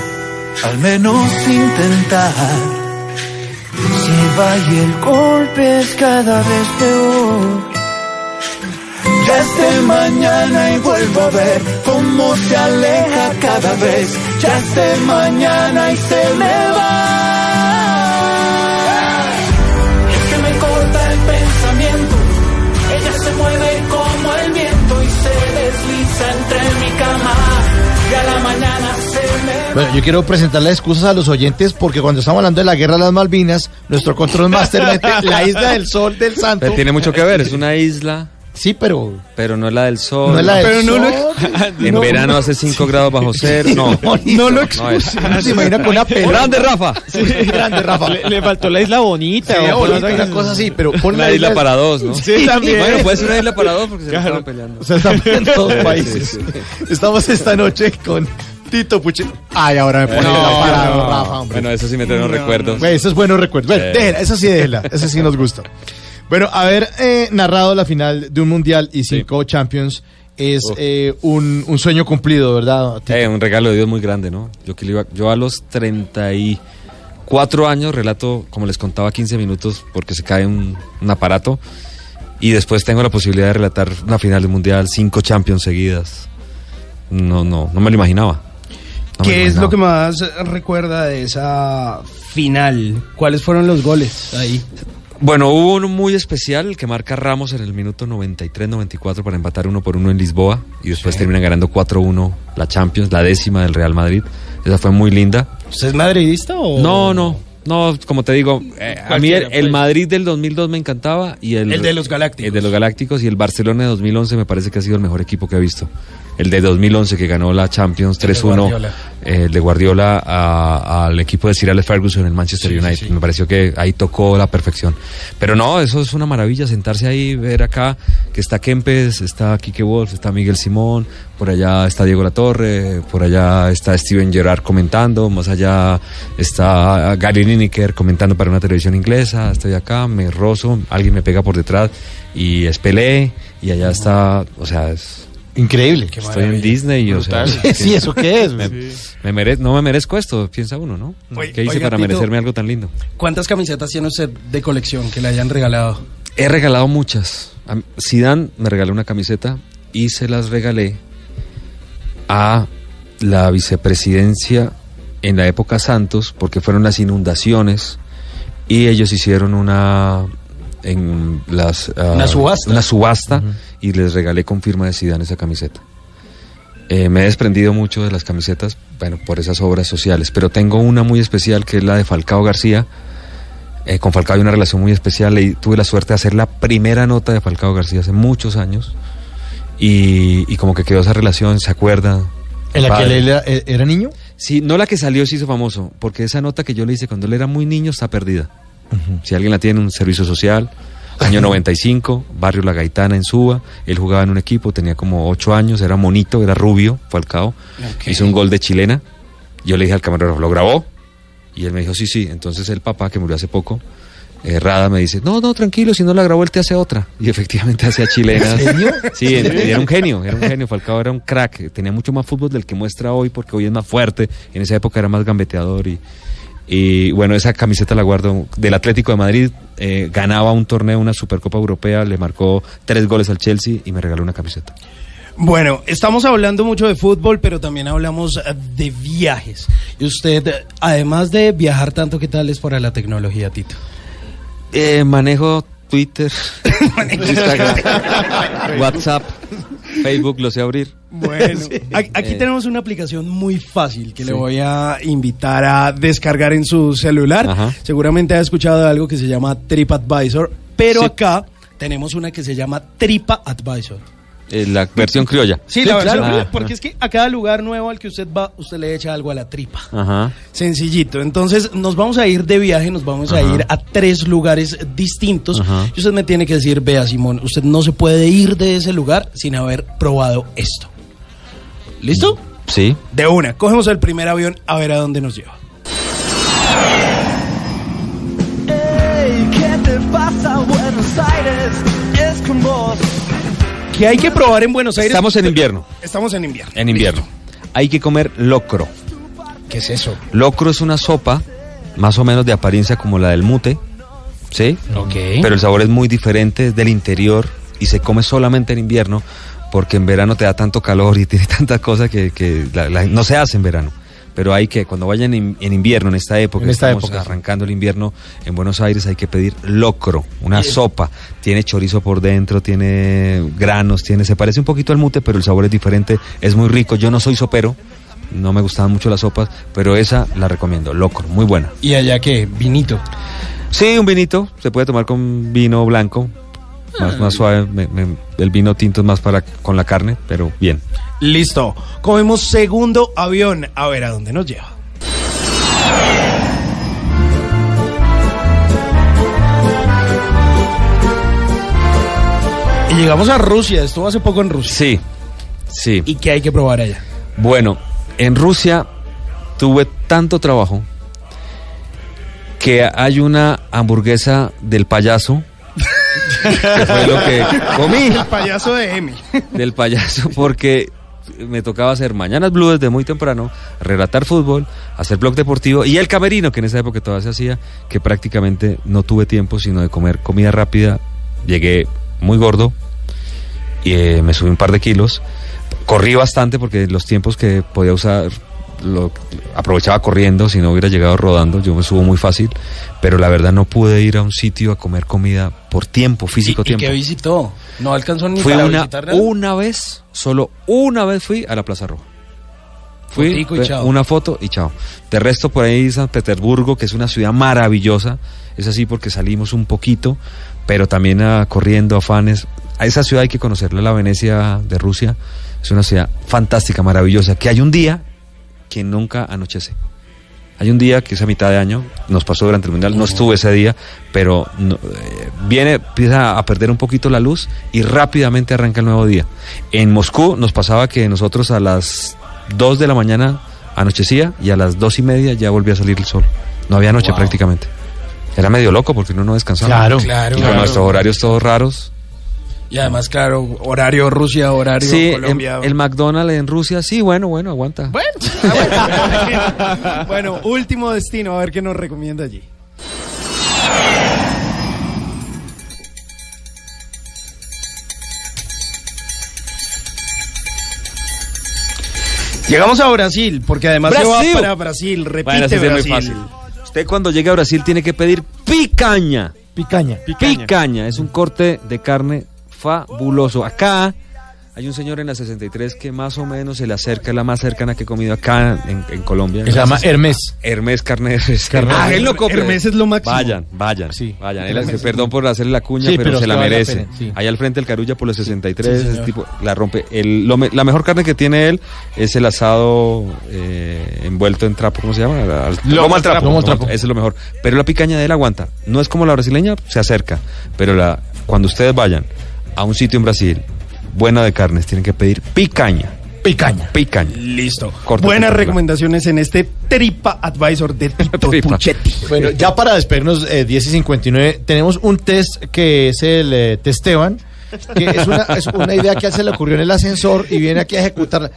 al menos intentar. Se y el golpe es cada vez peor. Ya es de mañana y vuelvo a ver cómo se aleja cada vez. Ya es de mañana y se me va. Es que me corta el pensamiento. Ella se mueve como el viento y se desliza entre mi cama. Y a la mañana se me Bueno, yo quiero presentarle excusas a los oyentes porque cuando estamos hablando de la guerra de las Malvinas, nuestro control master mete la isla del sol del santo. Pero tiene mucho que ver, es una isla, Sí, pero pero no es la del sol. no es la del Pero no lo- sol. En verano hace 5 grados bajo cero. No, no lo no es. Uno se imagina con una pelota. ¡Grande, Rafa! Sí, grande, Rafa. Le, le faltó la isla bonita. Sí, o bonita, una cosa así, pero pon Una isla para dos, ¿no? Sí, también. Bueno, puede ser una isla para dos porque se Claro. estaban peleando. O sea, estamos en todos países. Estamos esta noche con Tito Puche. Ay, ahora me pone la parada, Rafa, hombre. Bueno, eso sí me trae unos recuerdos. Eso es bueno recuerdo. Bueno, Eh. déjela, eso sí déjela, eso sí nos gusta. Bueno, haber eh, narrado la final de un mundial y cinco Champions es eh, un, un sueño cumplido, ¿verdad? Eh, un regalo de Dios muy grande, ¿no? Yo, que le iba- yo a los 34 años relato, como les contaba, 15 minutos porque se cae un, un aparato. Y después tengo la posibilidad de relatar una final del mundial, cinco Champions seguidas. No, no, no me lo imaginaba. No ¿Qué es imaginaba. lo que más recuerda de esa final? ¿Cuáles fueron los goles ahí? Bueno, hubo uno muy especial, el que marca Ramos en el minuto 93-94 para empatar uno por uno en Lisboa y después terminan ganando 4-1 la Champions, la décima del Real Madrid. Esa fue muy linda. ¿Usted es madridista o...? No, no, no, como te digo, eh, a mí el pues. Madrid del 2002 me encantaba y el, El de los Galácticos. El de los Galácticos y el Barcelona de 2011 me parece que ha sido el mejor equipo que he visto. El de 2011 que ganó la Champions El de 3-1, Guardiola. eh, el de Guardiola al equipo de Sir Alex Ferguson en el Manchester Sí, United. sí. Me pareció que ahí tocó la perfección. Pero no, eso es una maravilla, sentarse ahí, ver acá que está Kempes, está Kike Wolf, está Miguel Simón, por allá está Diego Latorre, por allá está Steven Gerrard comentando, más allá está Gary Lineker comentando para una televisión inglesa, estoy acá, me rozo, alguien me pega por detrás y es Pelé, y allá está, o sea, es- Increíble. estoy en Disney, o sea, Sí, ¿eso qué es? me- me mere- no me merezco esto, piensa uno, ¿no? Oye, ¿Qué hice oiga, para Tito. merecerme algo tan lindo? ¿Cuántas camisetas tiene usted de colección que le hayan regalado? He regalado muchas. Zidane me regaló una camiseta y se las regalé a la vicepresidencia en la época Santos porque fueron las inundaciones y ellos hicieron una en las ah, Una subasta. una subasta y les regalé con firma de Zidane esa camiseta. Eh, me he desprendido mucho de las camisetas, bueno, por esas obras sociales, pero tengo una muy especial que es la de Falcao García. Eh, con Falcao hay una relación muy especial y tuve la suerte de hacer la primera nota de Falcao García hace muchos años y, y como que quedó esa relación, se acuerda ¿En la que él era, eh, era niño? Sí, no la que salió se hizo famoso, porque esa nota que yo le hice cuando él era muy niño está perdida. Si alguien la tiene, un servicio social, año 95, barrio La Gaitana en Suba, él jugaba en un equipo, tenía como 8 años, era monito, era rubio, Falcao, hizo un gol de chilena, yo le dije al camarógrafo, ¿lo grabó? Y él me dijo, sí, sí, entonces el papá, que murió hace poco, eh, Rada me dice, no, no, tranquilo, si no la grabó él te hace otra. Y efectivamente hacía chilenas. Sí, era era un genio, era un genio. Falcao era un crack, tenía mucho más fútbol del que muestra hoy porque hoy es más fuerte. En esa época era más gambeteador y, y bueno, esa camiseta la guardo del Atlético de Madrid. eh, ganaba un torneo, una Supercopa Europea, le marcó tres goles al Chelsea y me regaló una camiseta. Bueno, estamos hablando mucho de fútbol, pero también hablamos eh, de viajes. Y usted, además de viajar tanto, ¿qué tal es para la tecnología, Tito? Eh, manejo Twitter, Instagram, WhatsApp, Facebook, lo sé abrir. Bueno, aquí Eh. tenemos una aplicación muy fácil que le voy a invitar a descargar en su celular. Ajá. Seguramente ha escuchado de algo que se llama TripAdvisor, pero Sí. acá tenemos una que se llama TripaAdvisor. Eh, la versión criolla. Sí, la verdad, claro. porque es que a cada lugar nuevo al que usted va, usted le echa algo a la tripa. Ajá. Sencillito. Entonces, nos vamos a ir de viaje, nos vamos a ir a tres lugares distintos. Ajá. Y usted me tiene que decir, vea, Simón, usted no se puede ir de ese lugar sin haber probado esto. ¿Listo? Sí. De una. Cogemos el primer avión a ver a dónde nos lleva. Ey, ¿qué te pasa, Buenos Aires? Es con vos. ¿Qué hay que probar en Buenos Aires? Estamos en invierno. Estamos en invierno. En invierno. Hay que comer locro. ¿Qué es eso? Locro es una sopa más o menos de apariencia como la del mute, ¿sí? Ok. Pero el sabor es muy diferente, es del interior y se come solamente en invierno porque en verano te da tanto calor y tiene tantas cosas que, que la- la- no se hace en verano. Pero hay que, cuando vayan en, en invierno, en esta época, En esta estamos época, sí. arrancando el invierno en Buenos Aires, hay que pedir locro, una sopa. Tiene chorizo por dentro, tiene granos, tiene, se parece un poquito al mute, pero el sabor es diferente, es muy rico. Yo no soy sopero, no me gustaban mucho las sopas, pero esa la recomiendo, locro, muy buena. ¿Y allá qué? Vinito. Sí, un vinito, se puede tomar con vino blanco, más, más suave, me- me- el vino tinto es más para con la carne, pero bien. Listo. Comemos segundo avión a ver a dónde nos lleva. Y llegamos a Rusia, estuvo hace poco en Rusia. Sí, sí. ¿Y qué hay que probar allá? Bueno, en Rusia tuve tanto trabajo que hay una hamburguesa del payaso, que fue lo que comí El payaso de Emi. del payaso, porque me tocaba hacer Mañanas Blue desde muy temprano, relatar fútbol, hacer blog deportivo y el camerino, que en esa época todavía se hacía, que prácticamente no tuve tiempo sino de comer comida rápida. Llegué muy gordo y eh, me subí un par de kilos. Corrí bastante porque los tiempos que podía usar lo aprovechaba corriendo, si no hubiera llegado rodando, yo me subo muy fácil, pero la verdad no pude ir a un sitio a comer comida por tiempo, físico ¿Y, y tiempo. qué visitó? No alcanzó ni Fui para una, visitar nada? una vez, solo una vez fui a la Plaza Roja. Fui, y chao. una foto y chao. De resto por ahí San Petersburgo, que es una ciudad maravillosa. Es así porque salimos un poquito, pero también ah, corriendo afanes. A esa ciudad hay que conocerla, la Venecia de Rusia. Es una ciudad fantástica, maravillosa, que hay un día que nunca anochece. Hay un día que es a mitad de año, nos pasó durante el mundial, no estuve ese día, pero no- eh, viene, empieza a perder un poquito la luz y rápidamente arranca el nuevo día. En Moscú nos pasaba que nosotros a las 2 de la mañana anochecía y a las dos y media ya volvía a salir el sol. No había noche Wow. prácticamente. Era medio loco porque uno no descansaba. Claro, claro, Y con claro. nuestros horarios todos raros. Y además, claro, horario Rusia, horario Sí, Colombia. el McDonald's en Rusia, sí, bueno, bueno, aguanta. Bueno, ah, bueno. bueno, último destino, a ver qué nos recomienda allí. Llegamos a Brasil, porque además se Brasil. va para Brasil, repite Bueno, es muy Brasil. fácil. Usted cuando llegue a Brasil tiene que pedir picaña. Picaña. Picaña. es un corte de carne fabuloso. Acá Hay un señor en la 63 que más o menos se le acerca, es la más cercana que he comido acá en, en Colombia. Se llama Hermes. Hermes Carneres. Carneres. Ah, él lo copia. Hermes es lo máximo. Vayan, vayan, Sí. vayan. Él perdón por hacerle la cuña, Sí, pero, pero se es la la merece. pena, sí. Ahí al frente el Carulla por los 63, Sí, ese tipo, la rompe. El, lo me- la mejor carne que tiene él es el asado eh, envuelto en trapo, ¿cómo se llama? Al- lomo al trapo. Lomo al lomo al- trapo. Ese es lo mejor. Pero la picaña de él aguanta. No es como la brasileña, se acerca. Pero la, cuando ustedes vayan a un sitio en Brasil, buena de carnes, tienen que pedir picaña. Picaña. Picaña. Listo. Corte Buenas recomendaciones en este Tripa Advisor de Tito Tripa. Puchetti. Bueno, ya para despedirnos, eh, 10 y 59, tenemos un test que es el eh, Testeban, que es una, es una idea que a él se le ocurrió en el ascensor y viene aquí a ejecutarla.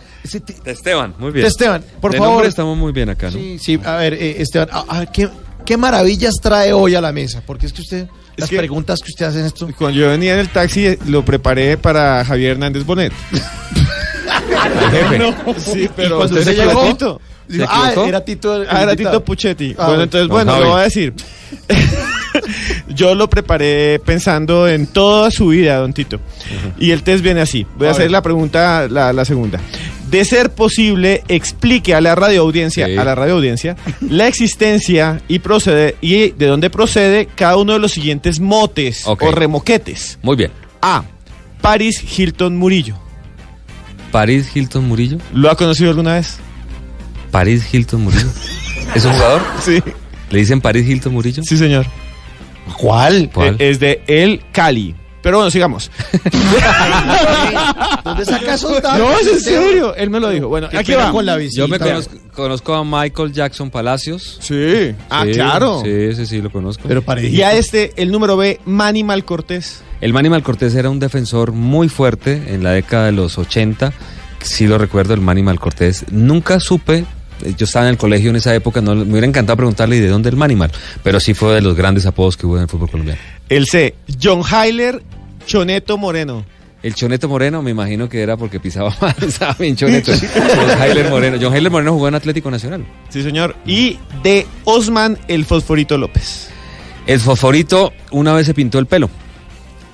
Esteban, muy bien. Esteban, por De favor. estamos muy bien acá, ¿no? Sí, sí, a ver, eh, Esteban, a- a- ¿qué, qué maravillas trae hoy a la mesa? Porque es que usted, las que- preguntas que usted hace en esto. Cuando yo venía en el taxi eh, lo preparé para Javier Hernández Bonet. sí, pero cuando usted usted se llegó, equivocó. dijo, ¿Se ah, era Tito. el Ah, era. Tito Puchetti. Ah, bueno, entonces, Don bueno, Javi. lo voy a decir. Yo lo preparé pensando en toda su vida, don Tito. Y el test viene así. Voy a, A hacer ver. la pregunta, la, la segunda. De ser posible, explique a la radio audiencia, Sí. a la la existencia y procede y de dónde procede cada uno de los siguientes motes o remoquetes. Muy bien. A. Paris Hilton Murillo. Paris Hilton Murillo. ¿Lo ha conocido alguna vez? Paris Hilton Murillo. ¿Es un jugador? Sí. ¿Le dicen Paris Hilton Murillo? Sí, señor. ¿Cuál? ¿Cuál? Es de El Cali. Pero bueno, sigamos. ¿Dónde saca esos datos? No, es en serio. Él me lo dijo. Bueno, Qué aquí va. con la visita. Yo me conozco, conozco a Michael Jackson Palacios. Sí. Ah, Sí, claro. Sí, sí, sí, lo conozco. Pero para Y a este, el número B, Manimal Cortés. El Manny Malcortés era un defensor muy fuerte en la década de los 80. Sí lo recuerdo, el Manny Malcortés. Nunca supe, eh, yo estaba en el colegio en esa época, no, me hubiera encantado preguntarle ¿y de dónde el Manimal. Pero sí fue de los grandes apodos que hubo en el fútbol colombiano. El C, John Hyler Choneto Moreno. El Choneto Moreno, me imagino que era porque pisaba mal, estaba bien Choneto. John Moreno. John Heiler Moreno jugó en Atlético Nacional. Sí, señor. Y de Osman el Fosforito López. El fosforito una vez se pintó el pelo.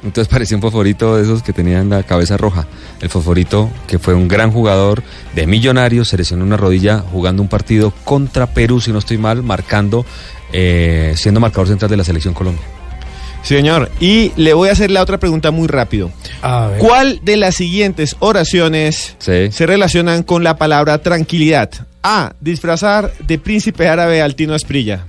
Entonces parecía un fosforito de esos que tenían la cabeza roja. El fosforito, que fue un gran jugador de millonarios, se lesionó una rodilla jugando un partido contra Perú, si no estoy mal, marcando, eh, siendo marcador central de la selección Colombia. Sí, señor. Y le voy a hacer la otra pregunta muy rápido. A ver. ¿Cuál de las siguientes oraciones Sí. se relacionan con la palabra tranquilidad? A. Disfrazar de príncipe árabe al Tino Esprilla.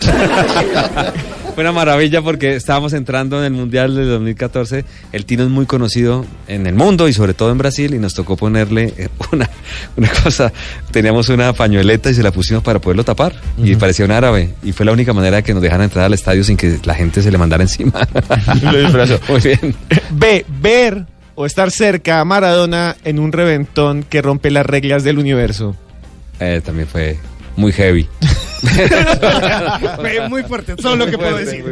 Fue una maravilla porque estábamos entrando en el Mundial del 2014. El Tino es muy conocido en el mundo y sobre todo en Brasil y nos tocó ponerle eh, una, una cosa. Teníamos una pañueleta y se la pusimos para poderlo tapar y parecía un árabe. Y fue la única manera de que nos dejaran entrar al estadio sin que la gente se le mandara encima. Lo disfrazó. Muy bien. B. Ver o estar cerca a Maradona en un reventón que rompe las reglas del universo. Eh, también fue muy heavy. Muy fuerte, todo lo que puedo decir.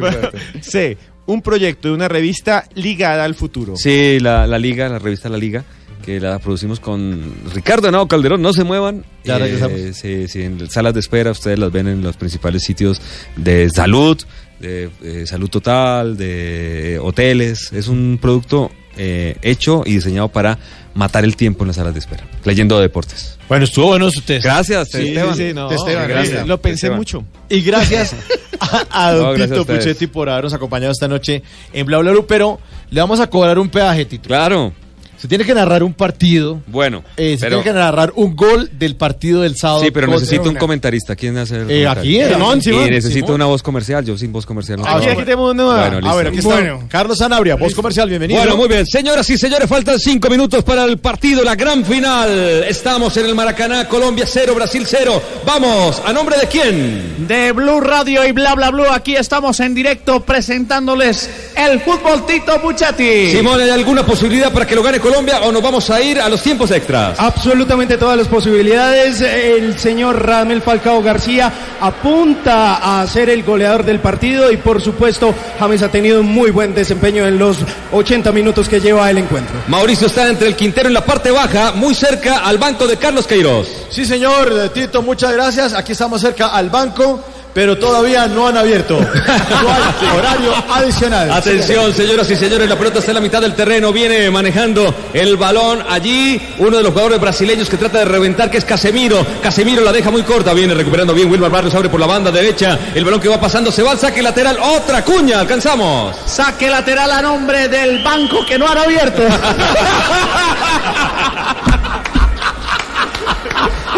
C. Un proyecto de una revista ligada al futuro. Sí, la, la Liga, la revista La Liga, que la producimos con Ricardo Henao Calderón, no se muevan. Ya regresamos. sí, sí, en salas de espera, ustedes las ven en los principales sitios de salud, de eh, salud total, de hoteles. Es un producto eh, hecho y diseñado para matar el tiempo en las salas de espera, leyendo deportes. Bueno, estuvo bueno su test. Gracias, Sí, Esteban. sí, sí, no, Esteban, gracias. Lo pensé Esteban. mucho. Y gracias a, a don No, gracias Tito a. Puchetti por habernos acompañado esta noche en Bla Bla Blue, pero le vamos a cobrar un peaje, Tito. Claro, Se tiene que narrar un partido, bueno. eh, se pero- tiene que narrar un gol del partido del sábado. sí, pero necesito un comentarista. ¿Quién hace el Eh, aquí, Simón, Y Simón, necesito Simón. una voz comercial. Yo sin voz comercial no Ah, Aquí, puedo. aquí tenemos una. Bueno, A listo. ver, aquí está. Bueno. Carlos Sanabria, voz comercial, bienvenido. Bueno, muy bien. Señoras y señores, faltan cinco minutos para el partido, la gran final. Estamos en el Maracaná, Colombia 0, Brasil 0. Vamos, ¿a nombre de quién? de Blue Radio y bla bla bla. Aquí estamos en directo presentándoles el fútbol Tito Puchetti. Simón, ¿hay alguna posibilidad para que lo gane Colombia o nos vamos a ir a los tiempos extras? Absolutamente todas las posibilidades. El señor Radamel Falcao García apunta a ser el goleador del partido y por supuesto James ha tenido un muy buen desempeño en los 80 minutos que lleva el encuentro. Mauricio está entre el Quintero en la parte baja, muy cerca al banco de Carlos Queiroz. Sí, señor, eh, Tito, muchas gracias. Aquí estamos cerca al banco. Pero todavía no han abierto. No hay horario adicional. Atención, señoras y señores, la pelota está en la mitad del terreno, viene manejando el balón allí, uno de los jugadores brasileños que trata de reventar, que es Casemiro. Casemiro la deja muy corta, viene recuperando bien, Wilmar Barrios abre por la banda derecha, el balón que va pasando se va al saque lateral, otra cuña, alcanzamos. Saque lateral a nombre del banco que no han abierto.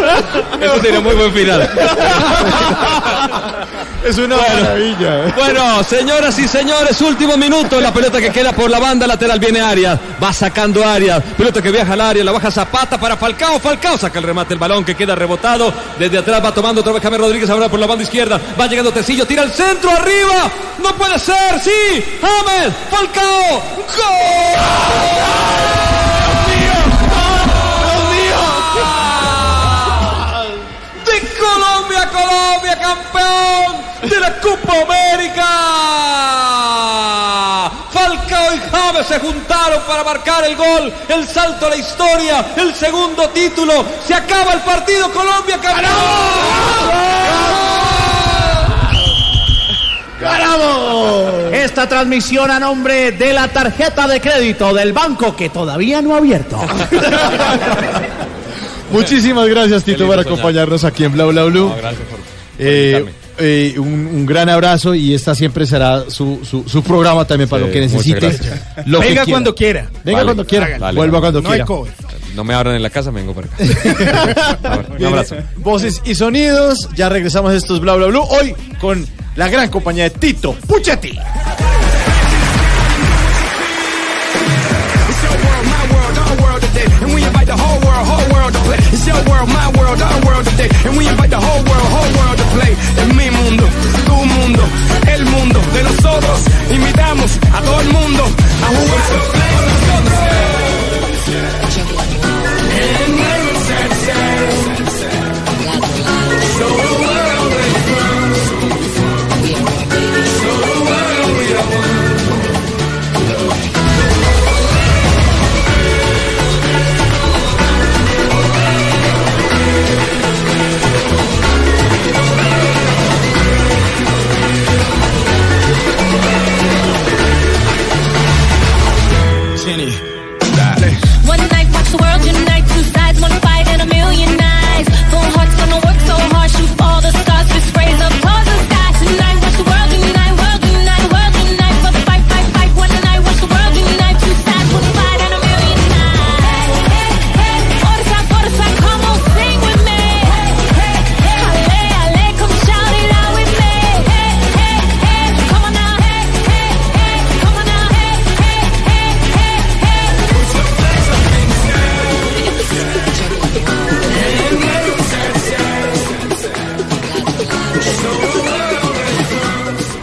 Eso sería muy buen final. Es una maravilla. Bueno, señoras y señores, último minuto. La pelota que queda por la banda lateral viene Arias. Va sacando Arias. Pelota que viaja al área, la baja Zapata para Falcao. Falcao saca el remate, el balón que queda rebotado. Desde atrás va tomando otra vez James Rodríguez ahora por la banda izquierda. Va llegando Tecillo, tira el centro arriba. No puede ser, sí. James, Falcao. de campeón de la Copa América. Falcao y James se juntaron para marcar el gol, el salto a la historia, el segundo título. Se acaba el partido, Colombia campeón. ¡Ganamos! Esta transmisión a nombre de la tarjeta de crédito del banco que todavía no ha abierto. Muchísimas gracias, Tito, por acompañarnos aquí en Bla Bla Blue. No, gracias por- por Eh, eh, un, un gran abrazo y esta siempre será su, su, su programa también para Sí, lo que necesite. lo que Venga quiera. cuando quiera. Venga Vale. cuando quiera. Hágale. Vuelva cuando No quiera. No me abran en la casa, me vengo para acá. Un abrazo. Voces y sonidos. Ya regresamos a estos Bla Bla Blue. Hoy con la gran compañía de Tito Puchetti. World, to play. It's your world, my world, our world today. And we invite the whole world, whole world to play. Es mi mundo, tu mundo, el mundo de nosotros. Invitamos a todo el mundo a jugar.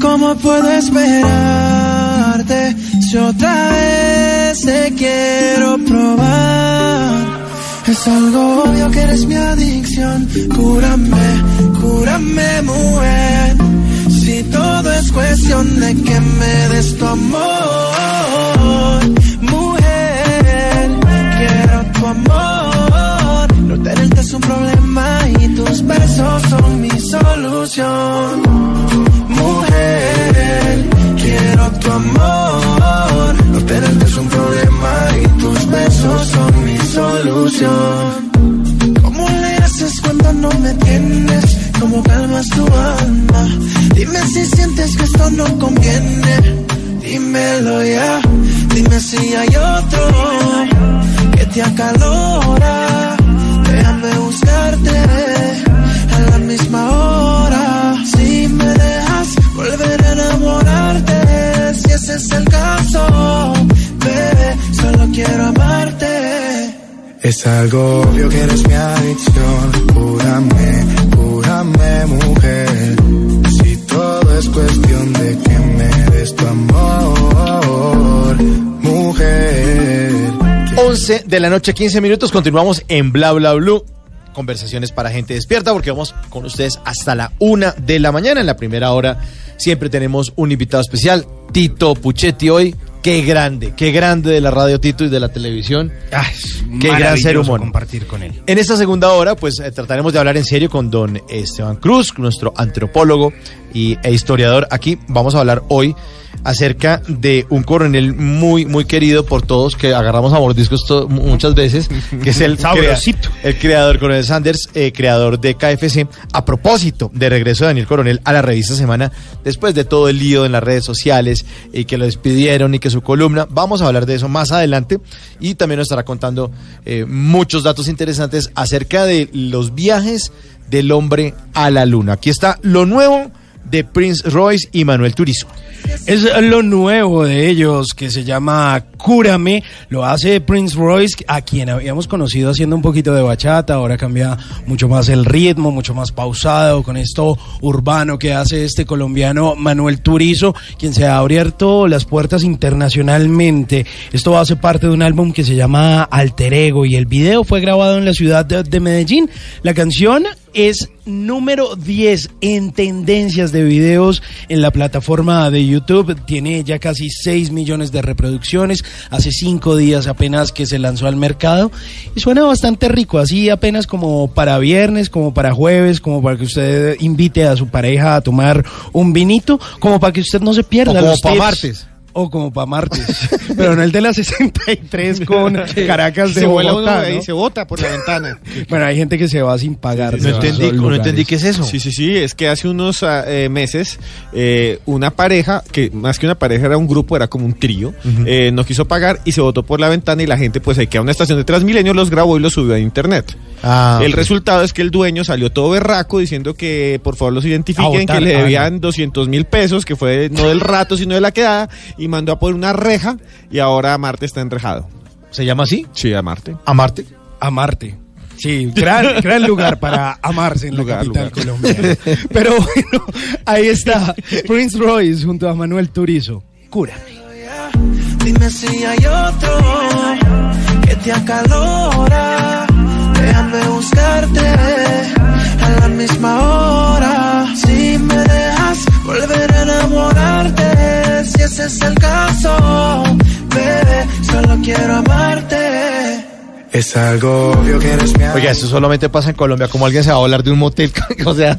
Cómo puedo esperarte si otra vez te quiero probar. Es algo obvio que eres mi adicción. Cúrame, cúrame, mujer. Si todo es cuestión de que me des tu amor, mujer. Quiero tu amor. No tenerte es un problema y tus besos son mi solución. Mujer, quiero tu amor. No tenerte es un problema y tus besos son mi solución. ¿Cómo le haces cuando no me tienes? ¿Cómo calmas tu alma? Dime si sientes que esto no conviene. Dímelo ya. Dime si hay otro que te acalora. Déjame buscarte ese es el caso, bebé, solo quiero amarte. Es algo obvio que eres mi adicción, júrame, júrame mujer, si todo es cuestión de que me des tu amor, mujer. 11 de la noche, 15 minutos, continuamos en Bla Bla Blue. Conversaciones para gente despierta porque vamos con ustedes hasta la una de la mañana. En la primera hora siempre tenemos un invitado especial, Tito Puchetti hoy. Qué grande, qué grande de la radio Tito y de la televisión. qué gran ser humano. compartir con él. En esta segunda hora, pues eh, trataremos de hablar en serio con don Esteban Cruz, nuestro antropólogo y, e historiador. Aquí vamos a hablar hoy acerca de un coronel muy, muy querido por todos, que agarramos a mordiscos muchas veces, que es el, Sabrosito. crea- el creador, Coronel Sanders, eh, creador de KFC, a propósito de regreso de Daniel Coronel a la revista Semana, después de todo el lío en las redes sociales y que lo despidieron y que su columna, vamos a hablar de eso más adelante y también nos estará contando eh, muchos datos interesantes acerca de los viajes del hombre a la luna. Aquí está lo nuevo de Prince Royce y Manuel Turizo. Es lo nuevo de ellos que se llama Cúrame. Lo hace Prince Royce, a quien habíamos conocido haciendo un poquito de bachata. Ahora cambia mucho más el ritmo, mucho más pausado con esto urbano que hace este colombiano Manuel Turizo, quien se ha abierto las puertas internacionalmente. Esto hace parte de un álbum que se llama Alter Ego y el video fue grabado en la ciudad de, de Medellín. La canción es número 10 en tendencias de videos en la plataforma de YouTube. Tiene ya casi 6 millones de reproducciones. Hace 5 días apenas que se lanzó al mercado. Y suena bastante rico, así apenas como para viernes, como para jueves, como para que usted invite a su pareja a tomar un vinito, como para que usted no se pierda. O como los pa' tips. martes. O como para martes. Pero no el de la 63 con Caracas de se vuela uno Bogotá, ahí, ¿no? se bota por la ventana. Bueno, hay gente que se va sin pagar. No entendí, no entendí qué es eso. Sí, sí, sí, es que hace unos ah, eh, meses eh, una pareja, que más que una pareja era un grupo, era como un trío, eh, no quiso pagar y se botó por la ventana y la gente pues ahí queda una estación de Transmilenio, los grabó y los subió a internet. Ah, el resultado es que el dueño salió todo berraco diciendo que por favor los identifiquen, votar, que le ah, debían 200 mil pesos, que fue no del rato sino de la quedada, y mandó a poner una reja y ahora Marte está enrejado. ¿Se llama así? Sí, a Marte. ¿A Marte? Amarte. Sí, gran, gran lugar para amarse en Lugar, la capital lugar. colombiana. Pero bueno, ahí está Prince Royce junto a Manuel Turizo. Cúrame. Dime si hay otro que te acalora. Déjame buscarte a la misma hora. Si me dejas volver a enamorarte, si ese es el caso, bebé, solo quiero amarte. Es algo obvio que eres mi Oiga, eso solamente pasa en Colombia, como alguien se va a hablar de un motel, o sea,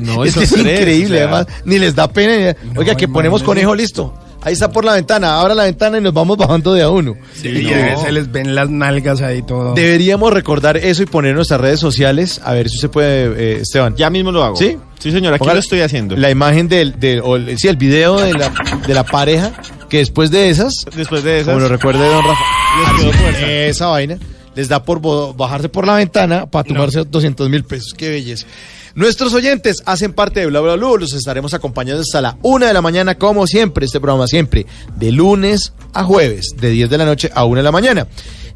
No, es, que es tres, increíble, o sea. además, ni les da pena. ni- Oiga, que ponemos conejo listo. Ahí está por la ventana, abra la ventana y nos vamos bajando de a uno. Sí, y se les ven las nalgas ahí todo. Deberíamos recordar eso y poner en nuestras redes sociales, a ver si se puede, eh, Esteban. Ya mismo lo hago. ¿Sí? Sí, señor, aquí lo estoy haciendo. La imagen del, del o el- sí, el video de la, de la pareja, que después de esas, Después de eso. como lo recuerde don Rafa, así, esa vaina, les da por bajarse por la ventana para tomarse 200 mil pesos. Qué belleza. Nuestros oyentes hacen parte de Bla Bla Blue, los estaremos acompañando hasta la una de la mañana, como siempre, este programa siempre, de lunes a jueves, de 10 de la noche a 1 de la mañana.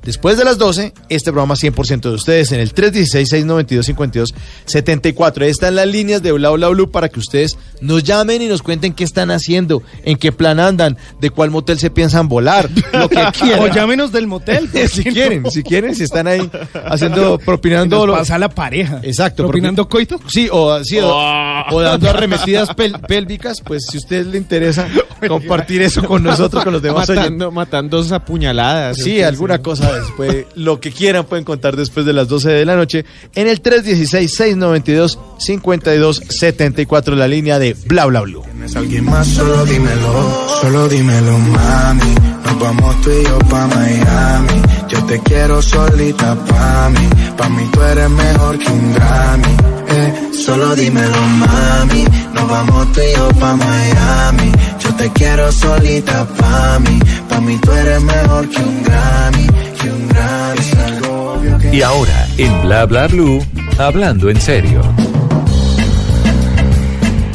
Después de las 12, este programa 100% de ustedes en el 316-692-5274. Ahí están las líneas de Bla Bla Blue para que ustedes nos llamen y nos cuenten qué están haciendo, en qué plan andan, de cuál motel se piensan volar, lo que quieran. O llámenos del motel. ¿por si quieren, si quieren, si están ahí haciendo, propinando. Nos pasa la pareja. Exacto. ¿Propinando propi- coito? Sí, o, sí, o, o dando arremetidas pel- pélvicas, pues si a ustedes le interesa compartir eso con nosotros, con los demás matando, matando dos apuñaladas. Sí, alguna cosa después, lo que quieran pueden contar después de las 12 de la noche en el 316-692-5274, la línea de Bla Bla Blue. ¿Tienes alguien más? Solo dímelo, solo dímelo, mami. Nos vamos tú y yo pa' Miami. Yo te quiero solita pa' mí. Pa' mí tú eres mejor que un Grammy. Eh, solo dímelo, mami. Nos vamos tú y yo pa' Miami. Yo te quiero solita pa' mí. Pa' mí tú eres mejor que un Grammy. Y ahora, en Bla Bla Blue, hablando en serio.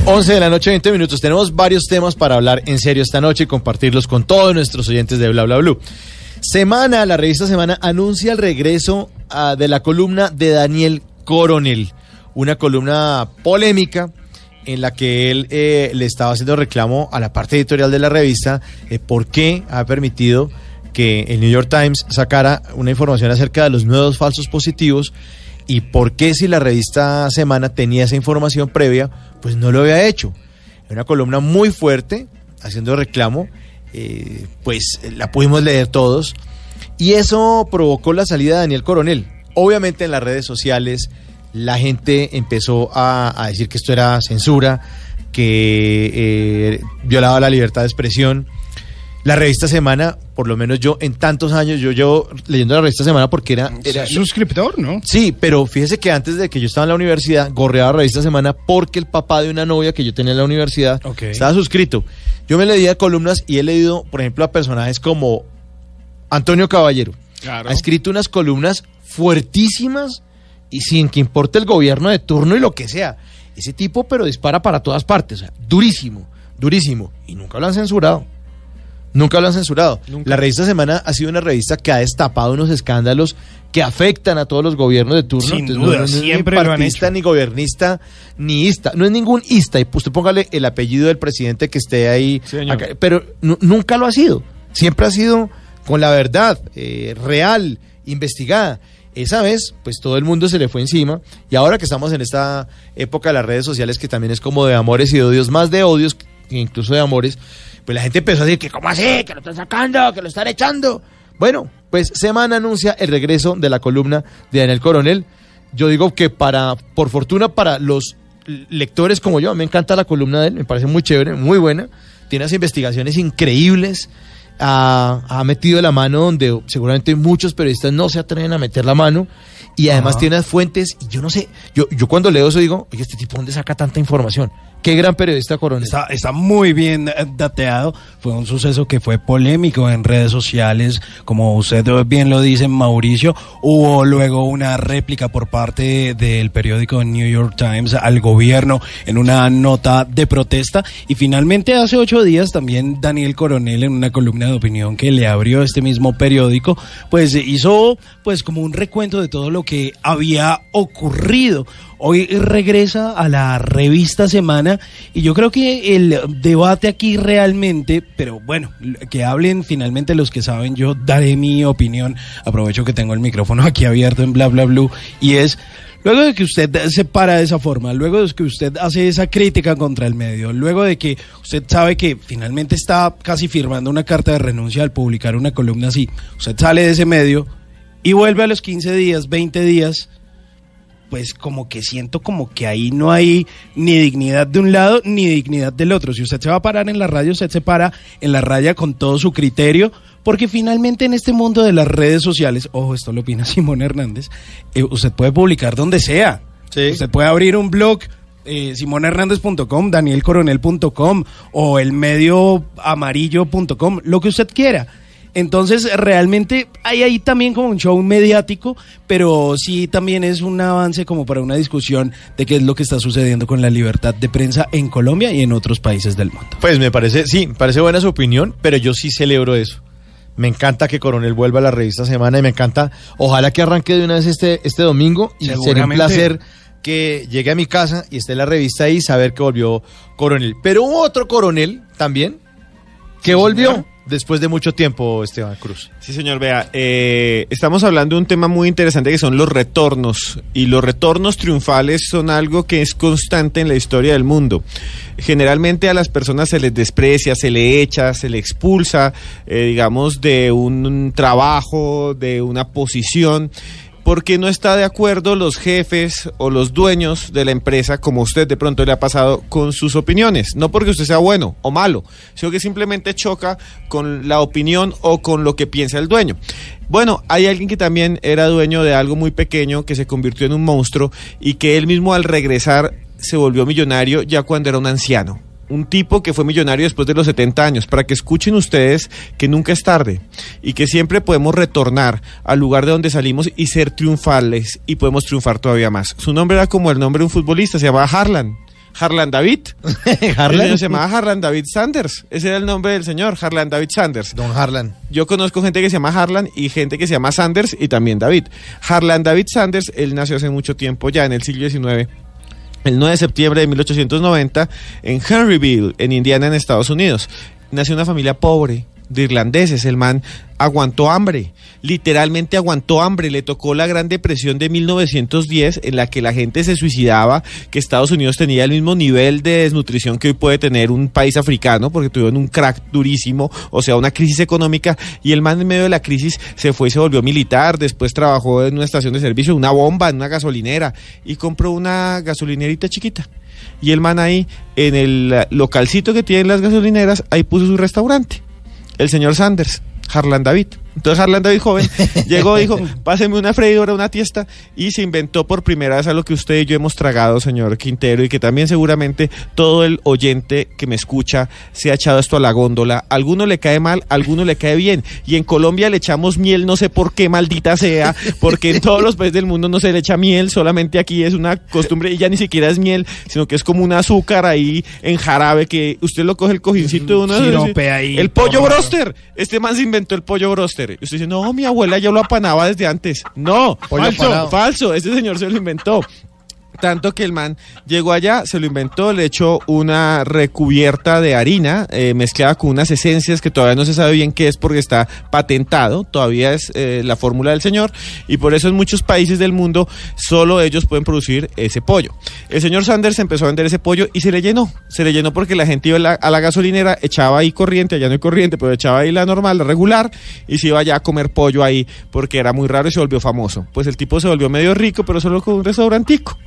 11 de la noche, 20 minutos. Tenemos varios temas para hablar en serio esta noche y compartirlos con todos nuestros oyentes de Bla Bla Blue. Semana, la revista Semana anuncia el regreso ah, de la columna de Daniel Coronel, una columna polémica en la que él eh, le estaba haciendo reclamo a la parte editorial de la revista eh, por qué ha permitido que el New York Times sacara una información acerca de los nuevos falsos positivos y por qué si la revista Semana tenía esa información previa, pues no lo había hecho. Una columna muy fuerte, haciendo reclamo, eh, pues la pudimos leer todos, y eso provocó la salida de Daniel Coronel. Obviamente en las redes sociales la gente empezó a, a decir que esto era censura, que eh, violaba la libertad de expresión. La revista Semana, por lo menos yo en tantos años, yo llevo leyendo la revista Semana porque era... era suscriptor, ¿no? Sí, pero fíjese que antes de que yo estaba en la universidad, gorreaba revista Semana porque el papá de una novia que yo tenía en la universidad estaba suscrito. Yo me leía columnas y he leído, por ejemplo, a personajes como Antonio Caballero. Ha escrito unas columnas fuertísimas y sin que importe el gobierno de turno y lo que sea. Ese tipo, pero dispara para todas partes. o sea, durísimo, durísimo. Y nunca lo han censurado. Nunca lo han censurado. La revista Semana ha sido una revista que ha destapado unos escándalos que afectan a todos los gobiernos de turno. Sin Entonces, duda, no, no es ni lo han partista, ni gobernista, ni ista. No es ningún ista. Y usted póngale el apellido del presidente que esté ahí. acá, pero nu- nunca lo ha sido. Siempre ha sido con la verdad, eh, real, investigada. Esa vez, pues todo el mundo se le fue encima. Y ahora que estamos en esta época de las redes sociales, que también es como de amores y de odios, más de odios que incluso de amores, pues la gente empezó a decir que, ¿cómo así? Que lo están sacando, que lo están echando. Bueno, pues Semana anuncia el regreso de la columna de Daniel Coronel. Yo digo que para, por fortuna para los lectores como yo, me encanta la columna de él, me parece muy chévere, muy buena. Tiene unas investigaciones increíbles. Ha, ha metido la mano donde seguramente muchos periodistas no se atreven a meter la mano. Y además Ajá. tiene unas fuentes. Y yo no sé, yo, yo cuando leo eso digo, oye, este tipo, ¿dónde saca tanta información? Qué gran periodista Coronel. Está, muy bien eh, dateado. Fue un suceso que fue polémico en redes sociales. Como usted bien lo dice, Mauricio, hubo luego una réplica por parte del periódico New York Times al gobierno en una nota de protesta. Y finalmente hace ocho días también Daniel Coronel en una columna de opinión que le abrió este mismo periódico, pues hizo pues como un recuento de todo lo que había ocurrido. Hoy regresa a la revista Semana y yo creo que el debate aquí realmente, pero bueno, que hablen finalmente los que saben, yo daré mi opinión, aprovecho que tengo el micrófono aquí abierto en bla bla blue y es Luego de que usted se para de esa forma, luego de que usted hace esa crítica contra el medio, luego de que usted sabe que finalmente está casi firmando una carta de renuncia al publicar una columna así, usted sale de ese medio y vuelve a los 15 días, 20 días, pues como que siento como que ahí no hay ni dignidad de un lado ni dignidad del otro. Si usted se va a parar en la radio, usted se para en la raya con todo su criterio, porque finalmente en este mundo de las redes sociales, ojo, esto lo opina Simón Hernández, eh, usted puede publicar donde sea. Usted puede abrir un blog. Eh, danielcoronel.com o el medio amarillo.com, lo que usted quiera. Entonces, realmente hay ahí también como un show mediático, pero sí también es un avance como para una discusión de qué es lo que está sucediendo con la libertad de prensa en Colombia y en otros países del mundo. Pues me parece, sí, me parece buena su opinión, pero yo sí celebro eso. Me encanta que Coronel vuelva a la revista Semana y me encanta, ojalá que arranque de una vez este, este domingo y sería un placer que llegue a mi casa y esté la revista ahí y saber que volvió Coronel. Pero hubo otro Coronel también que volvió después de mucho tiempo, Esteban Cruz. Sí, señor, vea, eh, estamos hablando de un tema muy interesante que son los retornos. Y los retornos triunfales son algo que es constante en la historia del mundo. Generalmente a las personas se les desprecia, se le echa, se le expulsa, eh, digamos, de un trabajo, de una posición porque no está de acuerdo los jefes o los dueños de la empresa, como usted de pronto le ha pasado, con sus opiniones. No porque usted sea bueno o malo, sino que simplemente choca con la opinión o con lo que piensa el dueño. Bueno, hay alguien que también era dueño de algo muy pequeño, que se convirtió en un monstruo y que él mismo al regresar se volvió millonario ya cuando era un anciano. Un tipo que fue millonario después de los 70 años, para que escuchen ustedes que nunca es tarde y que siempre podemos retornar al lugar de donde salimos y ser triunfales y podemos triunfar todavía más. Su nombre era como el nombre de un futbolista, se llamaba Harlan. Harlan David. ¿Harlan? Se llamaba Harlan David Sanders. Ese era el nombre del señor, Harlan David Sanders. Don Harlan. Yo conozco gente que se llama Harlan y gente que se llama Sanders y también David. Harlan David Sanders, él nació hace mucho tiempo, ya en el siglo XIX. El 9 de septiembre de 1890 en Henryville, en Indiana, en Estados Unidos. Nació una familia pobre de irlandeses. El man aguantó hambre, literalmente aguantó hambre. Le tocó la Gran Depresión de 1910 en la que la gente se suicidaba, que Estados Unidos tenía el mismo nivel de desnutrición que hoy puede tener un país africano, porque tuvieron un crack durísimo, o sea, una crisis económica. Y el man en medio de la crisis se fue y se volvió militar. Después trabajó en una estación de servicio, una bomba, en una gasolinera y compró una gasolinerita chiquita. Y el man ahí, en el localcito que tienen las gasolineras, ahí puso su restaurante. El señor Sanders, Harlan David. Entonces Harlan David joven llegó dijo, páseme una freidora, una tiesta, y se inventó por primera vez a lo que usted y yo hemos tragado, señor Quintero, y que también seguramente todo el oyente que me escucha se ha echado esto a la góndola. A alguno le cae mal, a alguno le cae bien. Y en Colombia le echamos miel, no sé por qué, maldita sea, porque en todos los países del mundo no se le echa miel, solamente aquí es una costumbre, y ya ni siquiera es miel, sino que es como un azúcar ahí en jarabe que usted lo coge el cojincito de una... sirope ahí, El pollo broster. Este man se inventó el pollo broster. Y usted dice, no, mi abuela ya lo apanaba desde antes. No, falso, falso. Este señor se lo inventó. Tanto que el man llegó allá, se lo inventó, le echó una recubierta de harina eh, mezclada con unas esencias que todavía no se sabe bien qué es porque está patentado, todavía es eh, la fórmula del señor y por eso en muchos países del mundo solo ellos pueden producir ese pollo. El señor Sanders empezó a vender ese pollo y se le llenó, se le llenó porque la gente iba a la, gasolinera, echaba ahí corriente, allá no hay corriente, pero echaba ahí la normal, la regular y se iba allá a comer pollo ahí porque era muy raro y se volvió famoso. Pues el tipo se volvió medio rico, pero solo con un restaurantico.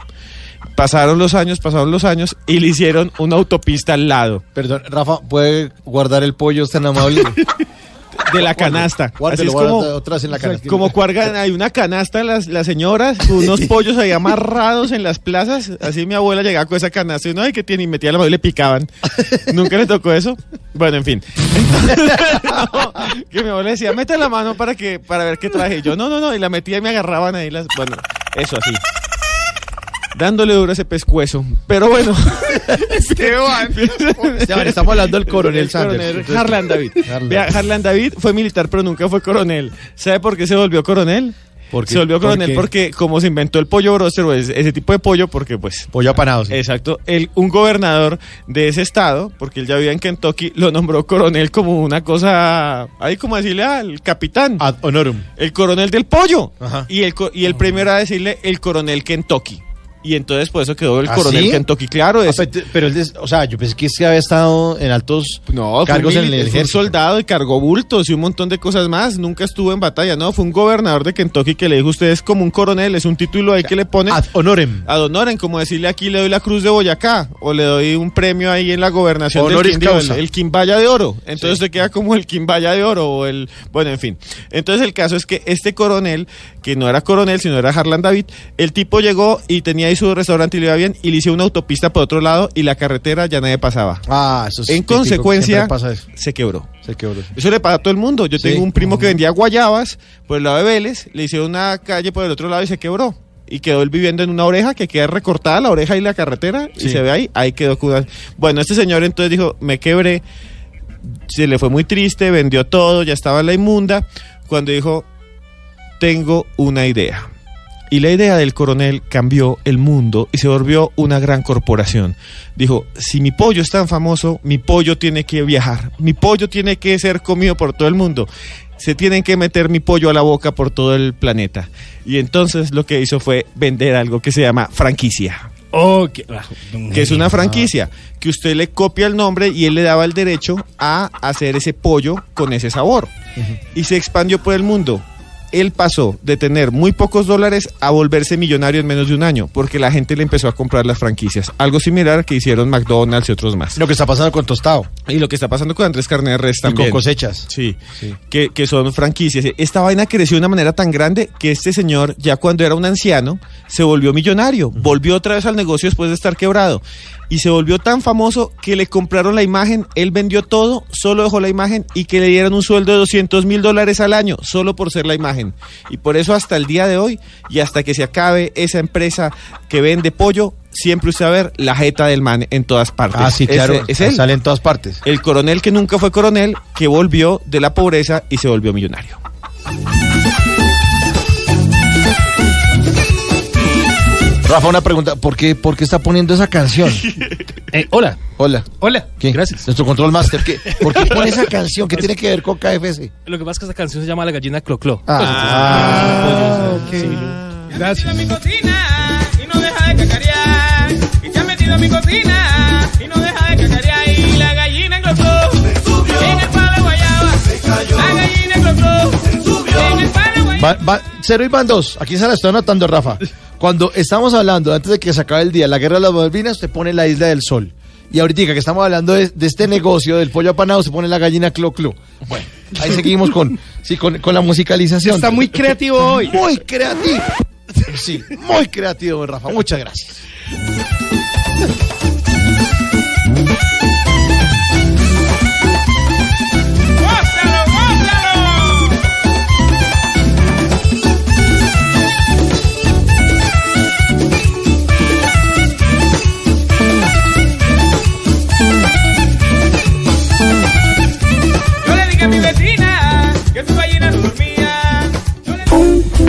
Pasaron los años, pasaron los años y le hicieron una autopista al lado. Perdón, Rafa, ¿puede guardar el pollo es tan amable? De la canasta. Así es como, guarda otra vez en la canasta. como cuargan, hay una canasta las, las señoras, unos pollos ahí amarrados en las plazas. Así mi abuela llegaba con esa canasta y no, ay, ¿qué tiene? Y metía la mano y le picaban. ¿Nunca le tocó eso? Bueno, en fin. Entonces, no, que mi abuela decía, mete la mano para que para ver qué traje. Y yo, no, no, no. Y la metía y me agarraban ahí las. Bueno, eso así. Dándole duro a ese pescuezo. Pero bueno. Esteban. Esteban, estamos hablando del coronel Sanders. Harlan David. Harlan. David fue militar, pero nunca fue coronel. ¿Sabe por qué se volvió coronel? ¿Por qué? Se volvió ¿Por coronel porque como se inventó el pollo broster, o ese, tipo de pollo, porque pues... Pollo apanado, sí. Exacto. El, un gobernador de ese estado, porque él ya vivía en Kentucky, lo nombró coronel como una cosa... Ahí como decirle al capitán. Ad honorum. El coronel del pollo. Ajá. Y el, y el premio era decirle el coronel Kentucky. Y entonces por eso quedó el ¿Ah, coronel sí? Kentucky. Claro, Ah, es, pero él, o sea, yo pensé que es que había estado en altos no, fue cargos un en el un ejército. soldado y cargó bultos y un montón de cosas más. Nunca estuvo en batalla, no. Fue un gobernador de Kentucky que le dijo: Usted es como un coronel, es un título ahí que le pone. Ad honorem. Ad honorem, como decirle aquí le doy la cruz de Boyacá o le doy un premio ahí en la gobernación Honoris del Quindío, el, el Quimbaya de Oro. Entonces se queda como el Quimbaya de Oro o el... Bueno, en fin. Entonces el caso es que este coronel, que no era coronel, sino era Harlan David, el tipo llegó y tenía ahí su restaurante y le iba bien y le hizo una autopista por otro lado y la carretera ya nadie pasaba. Ah, eso es En típico, consecuencia, siempre pasa eso. se quebró. Se quebró. Eso le pasa a todo el mundo. Yo Sí. tengo un primo que vendía guayabas por el lado de Vélez, le hicieron una calle por el otro lado y se quebró. Y quedó él viviendo en una oreja que queda recortada la oreja y la carretera y Sí. se ve ahí, ahí quedó. Bueno, este señor entonces dijo, me quebré, se le fue muy triste, vendió todo, ya estaba en la inmunda, cuando dijo, tengo una idea. Y la idea del coronel cambió el mundo y se volvió una gran corporación. Dijo, si mi pollo es tan famoso, mi pollo tiene que viajar, mi pollo tiene que ser comido por todo el mundo. Se tienen que meter mi pollo a la boca por todo el planeta. Y entonces lo que hizo fue vender algo que se llama franquicia Oh, que es una franquicia, que usted le copia el nombre y él le daba el derecho a hacer ese pollo con ese sabor. Y se expandió por el mundo. Él pasó de tener muy pocos dólares a volverse millonario en menos de un año, porque la gente le empezó a comprar las franquicias. Algo similar que hicieron McDonald's y otros más. Lo que está pasando con Tostado. Y lo que está pasando con Andrés Carne Res Y con también. cosechas. Sí, Que, que son franquicias. Esta vaina creció de una manera tan grande que este señor, ya cuando era un anciano, se volvió millonario. Volvió otra vez al negocio después de estar quebrado. Y se volvió tan famoso que le compraron la imagen, él vendió todo, solo dejó la imagen y que le dieron un sueldo de 200 mil dólares al año, solo por ser la imagen. Y por eso hasta el día de hoy y hasta que se acabe esa empresa que vende pollo, siempre usted va a ver la jeta del man en todas partes. Ah, sí, Ese- claro. es él. Sale en todas partes. El coronel que nunca fue coronel, que volvió de la pobreza y se volvió millonario. Rafa, una pregunta. ¿Por qué, por qué está poniendo esa canción? Eh, hola. Hola. Hola. ¿Qué? Gracias. Nuestro control master. ¿qué? ¿Por qué pone esa canción? ¿Qué tiene que ver con KFC? Lo que pasa es que esta canción se llama La gallina Cloclo. Ah, Pues, entonces, sí. Gracias. mi cocina y no deja de cacarear. Y se ha metido a mi cocina y no deja de cacarear. Y la gallina glotó en el palo de guayaba. La gallina glotó en el palo de guayaba. Va, va- cero y van dos. Aquí se la estoy anotando, Rafa. Cuando estamos hablando, antes de que se acabe el día, la guerra de las Malvinas, usted pone la isla del sol. Y ahorita que estamos hablando de, de este negocio del pollo apanado, se pone la gallina clo clo. Bueno, ahí seguimos con, sí, con, con la musicalización. Está muy creativo hoy. Muy creativo. Sí, muy creativo, Rafa. Muchas gracias.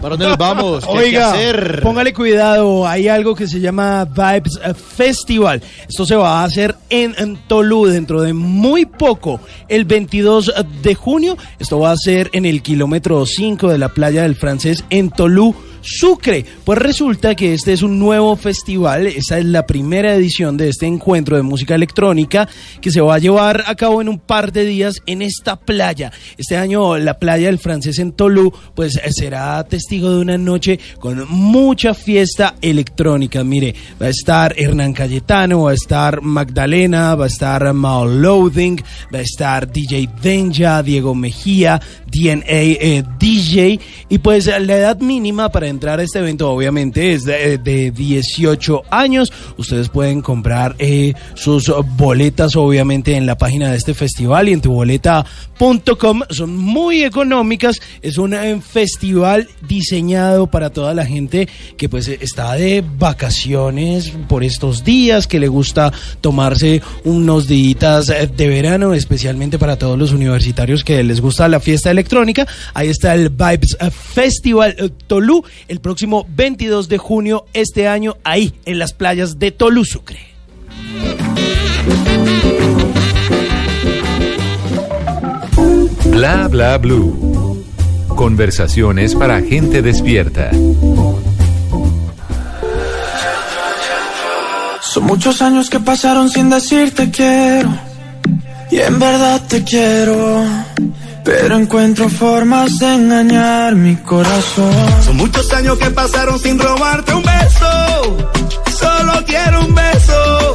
¿Para dónde nos vamos? ¿Qué hay que Oiga, hacer? póngale cuidado, hay algo que se llama Vibes eh, Festival. Esto se va a hacer en, en Tolú dentro de muy poco, el 22 de junio. Esto va a ser en el kilómetro 5 de la playa del Francés en Tolú. Sucre, pues resulta que este es un nuevo festival, esta es la primera edición de este encuentro de música electrónica que se va a llevar a cabo en un par de días en esta playa. Este año la playa del francés en Tolú pues eh, será testigo de una noche con mucha fiesta electrónica. Mire, va a estar Hernán Cayetano, va a estar Magdalena, va a estar Mao Loading, va a estar DJ Denja, Diego Mejía, DNA eh, DJ y pues la edad mínima para entrar a este evento obviamente es de, de 18 años. Ustedes pueden comprar eh, sus boletas obviamente en la página de este festival y en tuboleta.com. Son muy económicas. Es un eh, festival diseñado para toda la gente que pues está de vacaciones por estos días, que le gusta tomarse unos días de verano, especialmente para todos los universitarios que les gusta la fiesta electrónica. Ahí está el Vibes Festival eh, Tolú el próximo 22 de junio este año ahí en las playas de Tolú Sucre. Bla bla blue. Conversaciones para gente despierta. Son muchos años que pasaron sin decirte quiero. Y en verdad te quiero. Pero encuentro formas de engañar mi corazón. Son muchos años que pasaron sin robarte un beso. Solo quiero un beso.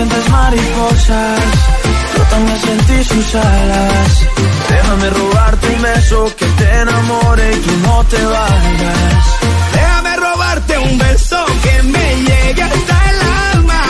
sientes mariposas, yo también sentí sus alas. Déjame robarte un beso que te enamore y tú no te vayas. Déjame robarte un beso que me llegue hasta el alma.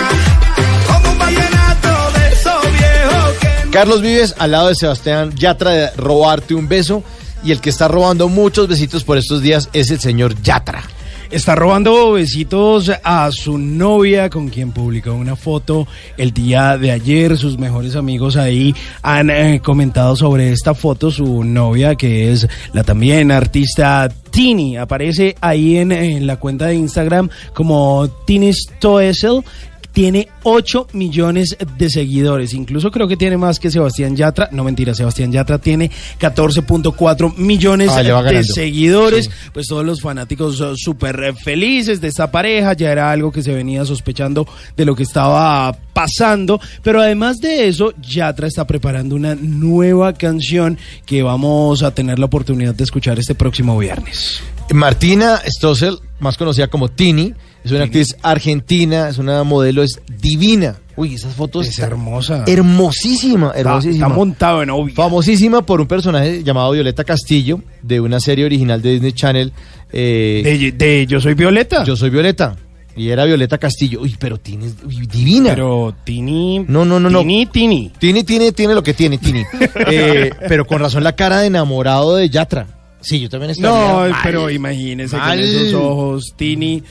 Como un vallenato de esos viejos que Carlos Vives al lado de Sebastián Yatra de robarte un beso. Y el que está robando muchos besitos por estos días es el señor Yatra. Está robando besitos a su novia con quien publicó una foto el día de ayer. Sus mejores amigos ahí han eh, comentado sobre esta foto. Su novia, que es la también artista Tini, aparece ahí en, en la cuenta de Instagram como Tini Stoessel. Tiene 8 millones de seguidores. Incluso creo que tiene más que Sebastián Yatra. No mentira, Sebastián Yatra tiene 14.4 millones Ah, de seguidores. Pues todos los fanáticos eh, súper felices de esta pareja. Ya era algo que se venía sospechando de lo que estaba pasando. Pero además de eso, Yatra está preparando una nueva canción que vamos a tener la oportunidad de escuchar este próximo viernes. Martina Stossel, más conocida como Tini, es una actriz argentina, es una modelo, es divina. Uy, esas fotos. Es hermosa. Hermosísima, hermosísima. está montado en obvio. Famosísima por un personaje llamado Violeta Castillo, de una serie original de Disney Channel. eh, De, de Yo Soy Violeta. Yo soy Violeta. Y era Violeta Castillo. Uy, pero Tini uy, divina. Pero Tini. No, no, no, no. Tini, Tini. Tini tiene, tiene lo que tiene, Tini. Eh, pero con razón la cara de enamorado de Yatra. Sí, yo también estaría No, mal. pero imagínese Mal. con esos ojos, Tini.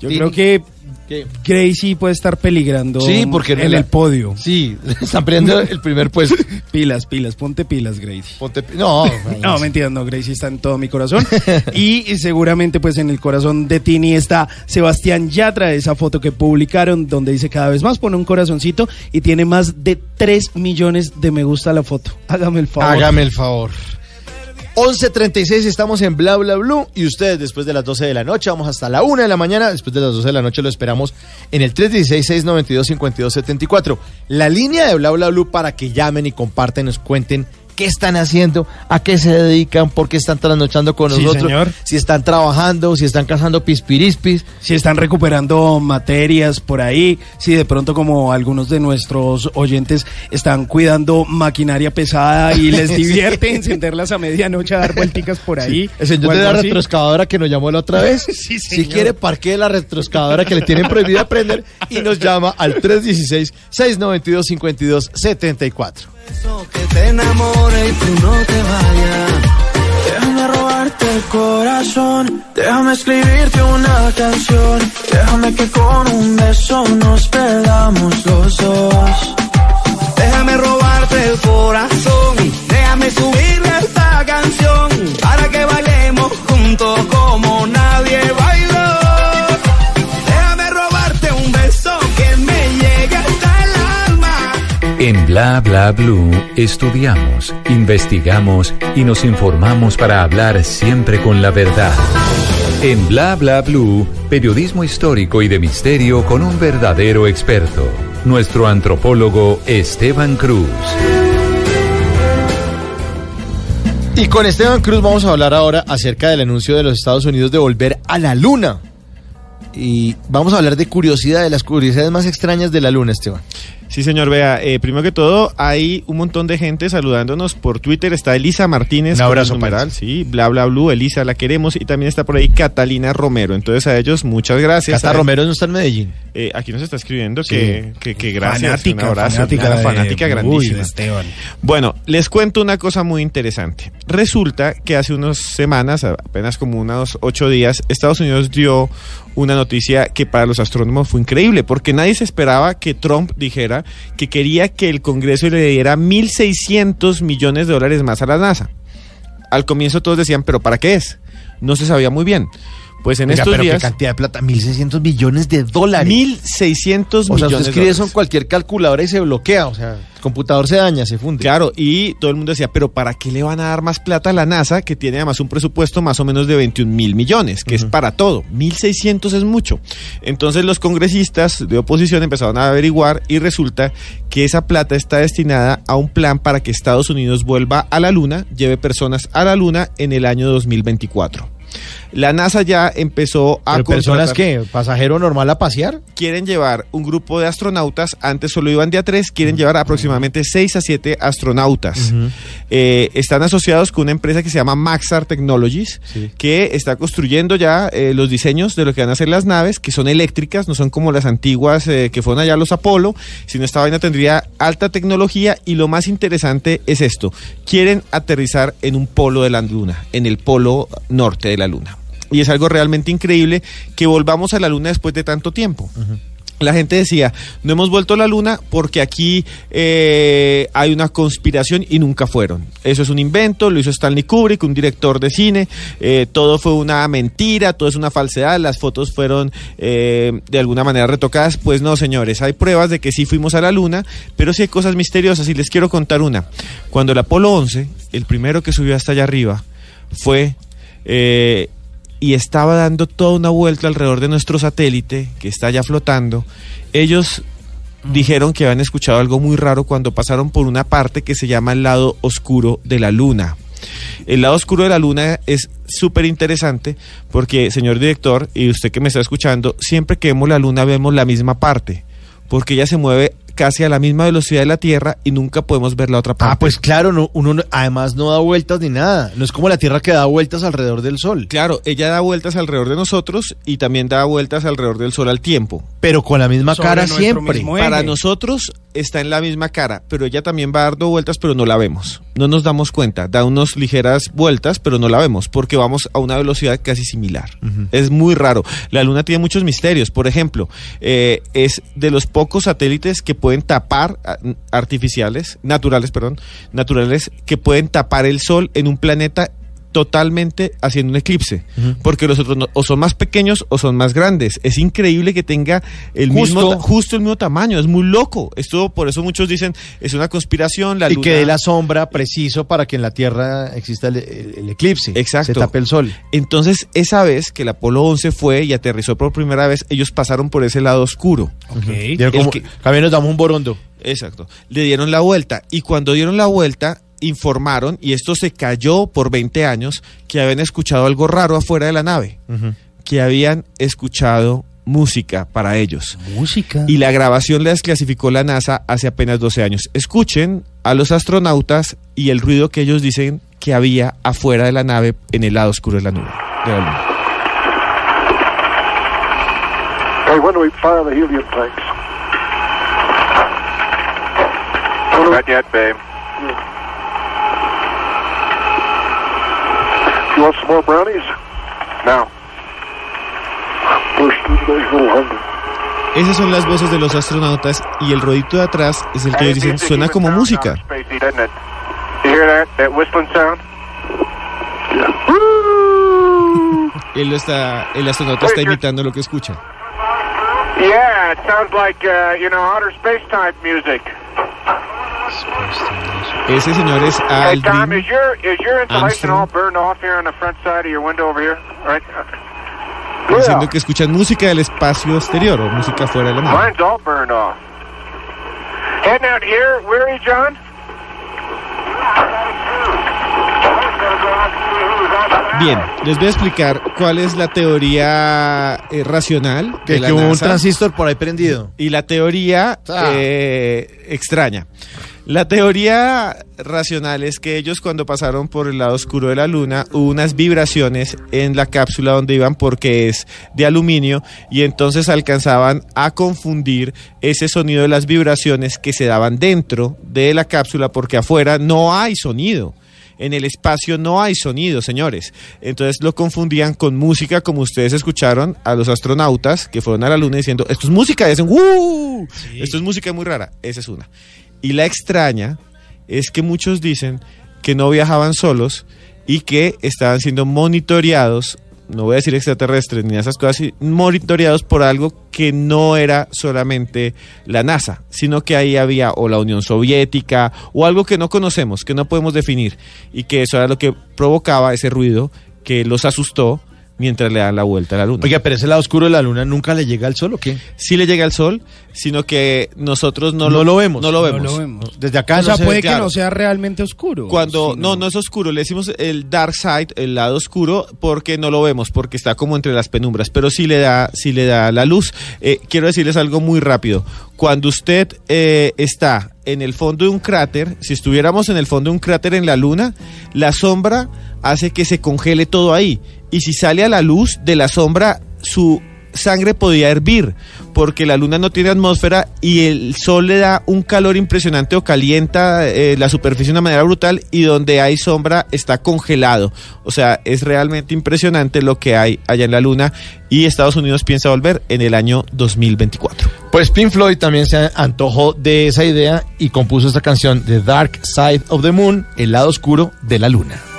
Yo Tini. creo que ¿Qué? Gracie puede estar peligrando Sí, porque en el podio. Sí, están peleando el primer puesto. Pilas, pilas, ponte pilas, Gracie. Ponte- no, No, mentira, no, Gracie está en todo mi corazón. y seguramente pues en el corazón de Tini está Sebastián Yatra, esa foto que publicaron donde dice cada vez más, pone un corazoncito y tiene más de 3 millones de me gusta la foto. Hágame el favor. Hágame el favor. 11.36 estamos en Bla Bla Blue y ustedes después de las 12 de la noche, vamos hasta la 1 de la mañana, después de las 12 de la noche lo esperamos en el 316-692-5274. La línea de Bla Bla Blue para que llamen y comparten, nos cuenten qué están haciendo, a qué se dedican, por qué están trasnochando con Sí, nosotros, señor. si están trabajando, si están cazando pispirispis. si están recuperando materias por ahí, si de pronto como algunos de nuestros oyentes están cuidando maquinaria pesada y les Sí. divierte encenderlas a medianoche a dar vuelticas por ahí. El señor de la retroexcavadora que nos llamó la otra vez. Sí, si quiere, parquee la retroexcavadora que le tienen prohibido aprender y nos llama al 316-692-5274. Que te enamore y tú no te vayas. Déjame robarte el corazón, déjame escribirte una canción, déjame que con un beso nos perdamos los dos. Déjame robarte el corazón. Déjame subirle esta canción. Para que bailemos juntos como nadie bailó. En Bla Bla Blue estudiamos, investigamos y nos informamos para hablar siempre con la verdad. En Bla Bla Blue, periodismo histórico y de misterio con un verdadero experto, nuestro antropólogo Esteban Cruz. Y con Esteban Cruz vamos a hablar ahora acerca del anuncio de los Estados Unidos de volver a la Luna. Y vamos a hablar de curiosidad, de las curiosidades más extrañas de la Luna, Esteban. Sí, señor, vea, eh, primero que todo, hay un montón de gente saludándonos por Twitter. Está Elisa Martínez. Un abrazo, numeral, sí, bla, bla, blue, Elisa, la queremos. Y también está por ahí Catalina Romero. Entonces, a ellos, muchas gracias. Cata Romero no está en Medellín. eh, aquí nos está escribiendo Sí. que, que, que gracias. Fanática, un abrazo. fanática una de- fanática uy, de grandísima. Esteban. Bueno, les cuento una cosa muy interesante. Resulta que hace unas semanas, apenas como unos ocho días, Estados Unidos dio una noticia que para los astrónomos fue increíble, porque nadie se esperaba que Trump dijera que quería que el Congreso le diera 1.600 millones de dólares más a la NASA. Al comienzo todos decían, pero ¿para qué es? No se sabía muy bien. Pues en Oiga, estos pero qué días... cantidad de plata, 1.600 millones de dólares. 1.600 O sea, millones usted escribe eso en cualquier calculadora y se bloquea. O sea, el computador se daña, se funde. Claro, y todo el mundo decía, pero ¿para qué le van a dar más plata a la NASA que tiene además un presupuesto más o menos de 21 mil millones, que es para todo? 1.600 es mucho. Entonces los congresistas de oposición empezaron a averiguar y resulta que esa plata está destinada a un plan para que Estados Unidos vuelva a la Luna, lleve personas a la Luna en el año 2024. La NASA ya empezó a ¿Pero personas que ¿Pasajero normal a pasear? quieren llevar un grupo de astronautas, antes solo iban de a tres, quieren llevar aproximadamente seis a siete astronautas. Eh, están asociados con una empresa que se llama Maxar Technologies, que está construyendo ya eh, los diseños de lo que van a ser las naves, que son eléctricas, no son como las antiguas eh, que fueron allá los Apolo, sino esta vaina tendría alta tecnología. Y lo más interesante es esto, quieren aterrizar en un polo de la Luna, en el polo norte de la Luna. Y es algo realmente increíble que volvamos a la Luna después de tanto tiempo. La gente decía, no hemos vuelto a la luna porque aquí eh, hay una conspiración y nunca fueron. Eso es un invento, lo hizo Stanley Kubrick, un director de cine, eh, todo fue una mentira, todo es una falsedad, las fotos fueron eh, de alguna manera retocadas. Pues no, señores, hay pruebas de que sí fuimos a la luna, pero sí hay cosas misteriosas y les quiero contar una. Cuando el Apolo 11, el primero que subió hasta allá arriba, fue... y estaba dando toda una vuelta alrededor de nuestro satélite que está ya flotando, ellos dijeron que habían escuchado algo muy raro cuando pasaron por una parte que se llama el lado oscuro de la luna. El lado oscuro de la luna es súper interesante porque, señor director, y usted que me está escuchando, siempre que vemos la luna vemos la misma parte, porque ella se mueve casi a la misma velocidad de la Tierra y nunca podemos ver la otra parte. Ah, pues claro, no, uno no- además no da vueltas ni nada. No es como la Tierra que da vueltas alrededor del Sol. Claro, ella da vueltas alrededor de nosotros y también da vueltas alrededor del Sol al tiempo. Pero con la misma cara siempre. Para nosotros está en la misma cara, pero ella también va dando vueltas, pero no la vemos. No nos damos cuenta. Da unas ligeras vueltas, pero no la vemos porque vamos a una velocidad casi similar. Es muy raro. La Luna tiene muchos misterios. Por ejemplo, eh, es de los pocos satélites que pueden tapar ah, artificiales, naturales, perdón, naturales que pueden tapar el Sol en un planeta totalmente haciendo un eclipse, porque los otros no- o son más pequeños o son más grandes. Es increíble que tenga el Justo. mismo justo el mismo tamaño, es muy loco. Esto por eso muchos dicen es una conspiración, la y luna que dé la sombra preciso para que en la Tierra exista el, el- el eclipse. Exacto. Se tape el sol. Entonces, esa vez que el Apolo 11 fue y aterrizó por primera vez, ellos pasaron por ese lado oscuro. Como- que- También nos damos un borondo. Exacto. Le dieron la vuelta y cuando dieron la vuelta informaron, y esto se cayó por 20 años, que habían escuchado algo raro afuera de la nave, que habían escuchado música para ellos. Música. Y la grabación la desclasificó la NASA hace apenas 12 años. Escuchen a los astronautas y el ruido que ellos dicen que había afuera de la nave en el lado oscuro de la nube. de la luna. Hey, when do we fire the helium tanks? Not yet, babe. You want some more brownies? No. First, little hungry. Esas son las voces de los astronautas y el rodito de atrás es el que ellos dicen suena como música. Spacey, doesn't it? You hear that? That whistling sound? Él lo está, el astronauta está imitando lo que escucha. Yeah, it sounds like, uh, you know, outer space type music. Ese señor es Hey, Tom, is your is your insulation all burned off here on the front side of your window over here? Right? diciendo que escuchan música del espacio exterior o música fuera de la nave. Mine's all burned off. Heading out here, weary, John? Bien, les voy a explicar cuál es la teoría eh, racional Que, de la que hubo un transistor por ahí prendido. y la teoría Ah. eh, extraña. La teoría racional es que ellos cuando pasaron por el lado oscuro de la luna hubo unas vibraciones en la cápsula donde iban porque es de aluminio y entonces alcanzaban a confundir ese sonido de las vibraciones que se daban dentro de la cápsula porque afuera no hay sonido. En el espacio no hay sonido, señores. Entonces lo confundían con música, como ustedes escucharon a los astronautas que fueron a la luna diciendo, esto es música, y hacen, ¡Uh! Esto es música muy rara. Esa es una. Y la extraña es que muchos dicen que no viajaban solos y que estaban siendo monitoreados, no voy a decir extraterrestres ni esas cosas, monitoreados por algo que no era solamente la NASA, sino que ahí había o la Unión Soviética o algo que no conocemos, que no podemos definir y que eso era lo que provocaba ese ruido que los asustó mientras le dan la vuelta a la luna. Oiga, pero ese lado oscuro de la luna nunca le llega al sol o qué? Sí le llega al sol, sino que nosotros no, No lo vemos. No lo No vemos. lo vemos. Desde acá o sea, no se puede ve que claro. no sea realmente oscuro. Cuando sino- no, no es oscuro, le decimos el dark side, el lado oscuro, porque no lo vemos, porque está como entre las penumbras, pero sí le da, sí le da la luz. Eh, quiero decirles algo muy rápido. Cuando usted eh, está en el fondo de un cráter, si estuviéramos en el fondo de un cráter en la luna, la sombra hace que se congele todo ahí. Y si sale a la luz de la sombra, su sangre podía hervir, porque la luna no tiene atmósfera y el sol le da un calor impresionante o calienta eh, la superficie de una manera brutal y donde hay sombra está congelado. O sea, es realmente impresionante lo que hay allá en la luna y Estados Unidos piensa volver en el año 2024. Pues Pink Floyd también se antojó de esa idea y compuso esta canción The Dark Side of the Moon, el lado oscuro de la luna.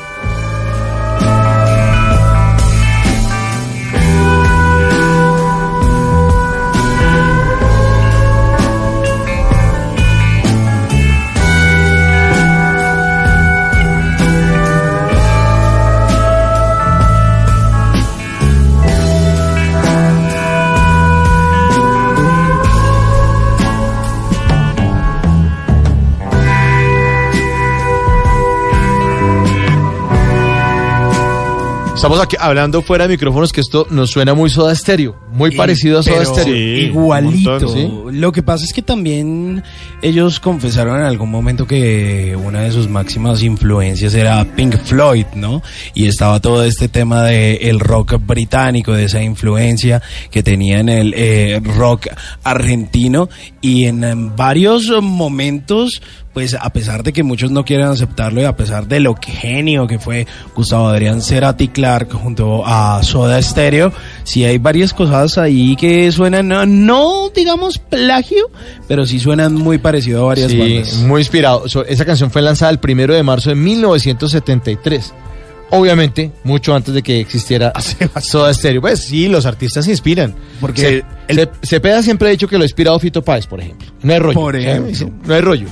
Estamos aquí hablando fuera de micrófonos que esto nos suena muy Soda Stereo, muy Y- parecido a Soda pero Stereo. Igualito. ¿Sí? Lo que pasa es que también ellos confesaron en algún momento que una de sus máximas influencias era Pink Floyd, ¿no? Y estaba todo este tema de el rock británico, de esa influencia que tenía en el eh, rock argentino y en, varios momentos pues a pesar de que muchos no quieren aceptarlo y a pesar de lo genio que fue Gustavo Adrián Cerati Clark junto a Soda Stereo, sí hay varias cosas ahí que suenan, no, no, digamos plagio, pero sí suenan muy parecido a varias Sí, bandas. muy inspirado. Esa canción fue lanzada el primero de marzo de 1973. Obviamente, mucho antes de que existiera Soda Stereo. Pues sí, los artistas se inspiran. Porque Se- Se- Cepeda siempre ha dicho que lo ha inspirado Fito Páez, por ejemplo. No hay rollo. Por ¿sí? ejemplo. No hay rollo.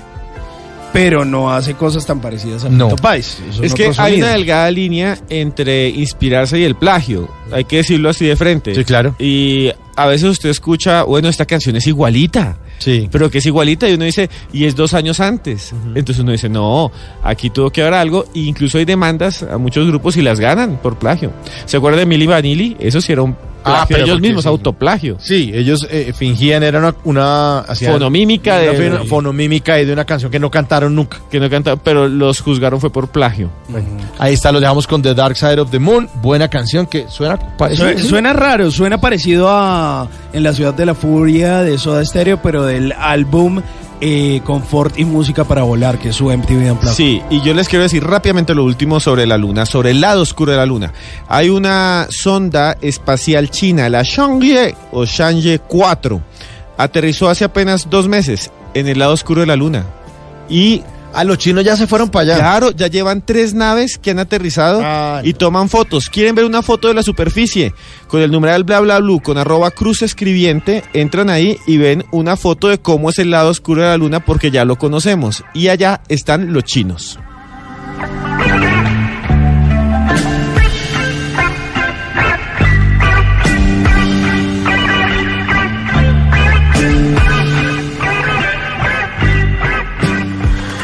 Pero no hace cosas tan parecidas a No. Fito Páez. Es que hay una delgada línea entre inspirarse y el plagio. Hay que decirlo así de frente. Sí, claro. Y a veces usted escucha, bueno, esta canción es igualita. Sí. Pero que es igualita y uno dice, y es dos años antes. Entonces uno dice, no, aquí tuvo que haber algo. E incluso hay demandas a muchos grupos y las ganan por plagio. ¿Se acuerda de Milli Vanilli? Eso sí era un Ah, pero ellos mismos, sí. autoplagio. Sí, ellos eh, fingían, era una, una Fonomímica una de- fe- fonomímica y de una canción que no cantaron nunca. Que no canta, pero los juzgaron fue por plagio. Ahí está, lo dejamos con The Dark Side of the Moon. Buena canción que suena parecido. Su- Suena raro, suena parecido a En la ciudad de la furia de Soda Stereo, pero del álbum eh, Confort y música para volar, que es su MTV Unplugged. Sí, y yo les quiero decir rápidamente lo último sobre la Luna, sobre el lado oscuro de la Luna. Hay una sonda espacial china, la Chang'e o Chang'e 4. Aterrizó hace apenas dos meses en el lado oscuro de la Luna. Y a los chinos ya se fueron para allá. Claro, ya llevan tres naves que han aterrizado y toman fotos. ¿Quieren ver una foto de la superficie? Con el numeral bla bla blue, con arroba cruz escribiente, entran ahí y ven una foto de cómo es el lado oscuro de la luna porque ya lo conocemos. Y allá están los chinos.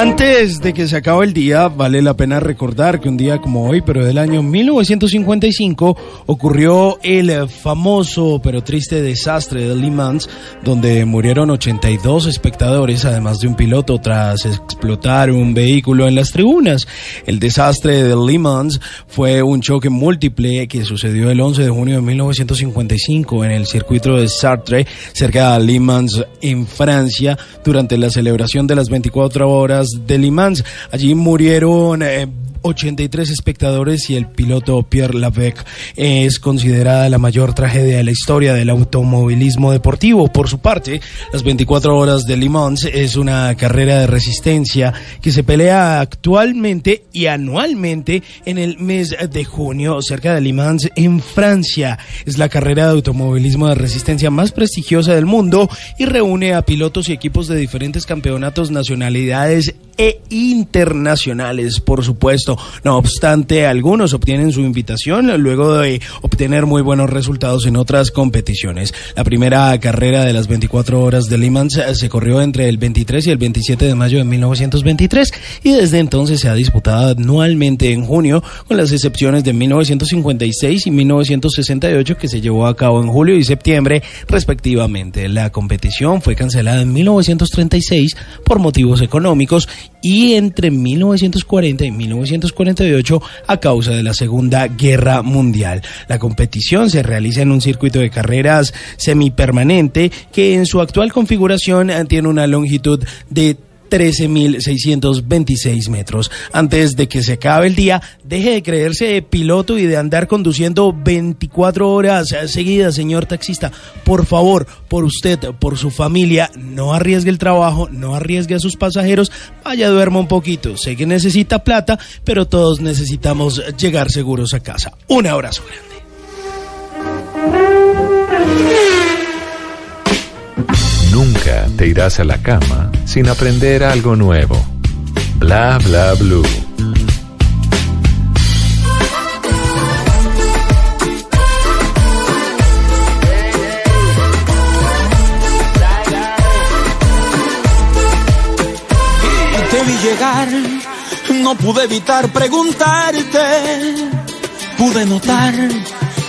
Antes de que se acabe el día, vale la pena recordar que un día como hoy, pero del año 1955, ocurrió el famoso pero triste desastre de Le Mans, donde murieron 82 espectadores, además de un piloto, tras explotar un vehículo en las tribunas. El desastre de Le Mans fue un choque múltiple que sucedió el 11 de junio de 1955 en el circuito de Sartre, cerca de Le Mans, en Francia, durante la celebración de las 24 horas de Le Mans. Allí murieron eh, 83 espectadores y el piloto Pierre Lavec es considerada la mayor tragedia de la historia del automovilismo deportivo. Por su parte, las 24 horas de Le Mans es una carrera de resistencia que se pelea actualmente y anualmente en el mes de junio cerca de Le Mans en Francia. Es la carrera de automovilismo de resistencia más prestigiosa del mundo y reúne a pilotos y equipos de diferentes campeonatos, nacionalidades e internacionales. Por supuesto, No obstante, algunos obtienen su invitación luego de obtener muy buenos resultados en otras competiciones. La primera carrera de las 24 horas de Le Mans eh, se corrió entre el 23 y el 27 de mayo de 1923 y desde entonces se ha disputado anualmente en junio, con las excepciones de 1956 y 1968 que se llevó a cabo en julio y septiembre respectivamente. La competición fue cancelada en 1936 por motivos económicos y entre 1940 y 1948 a causa de la Segunda Guerra Mundial. La competición se realiza en un circuito de carreras semipermanente que en su actual configuración eh, tiene una longitud de 13.626 metros. Antes de que se acabe el día, deje de creerse piloto y de andar conduciendo 24 horas seguidas, señor taxista. Por favor, por usted, por su familia, no arriesgue el trabajo, no arriesgue a sus pasajeros, vaya, duerma un poquito. Sé que necesita plata, pero todos necesitamos llegar seguros a casa. Un abrazo grande. Te irás a la cama sin aprender algo nuevo. Bla bla blue. Te vi llegar, no pude evitar preguntarte. Pude notar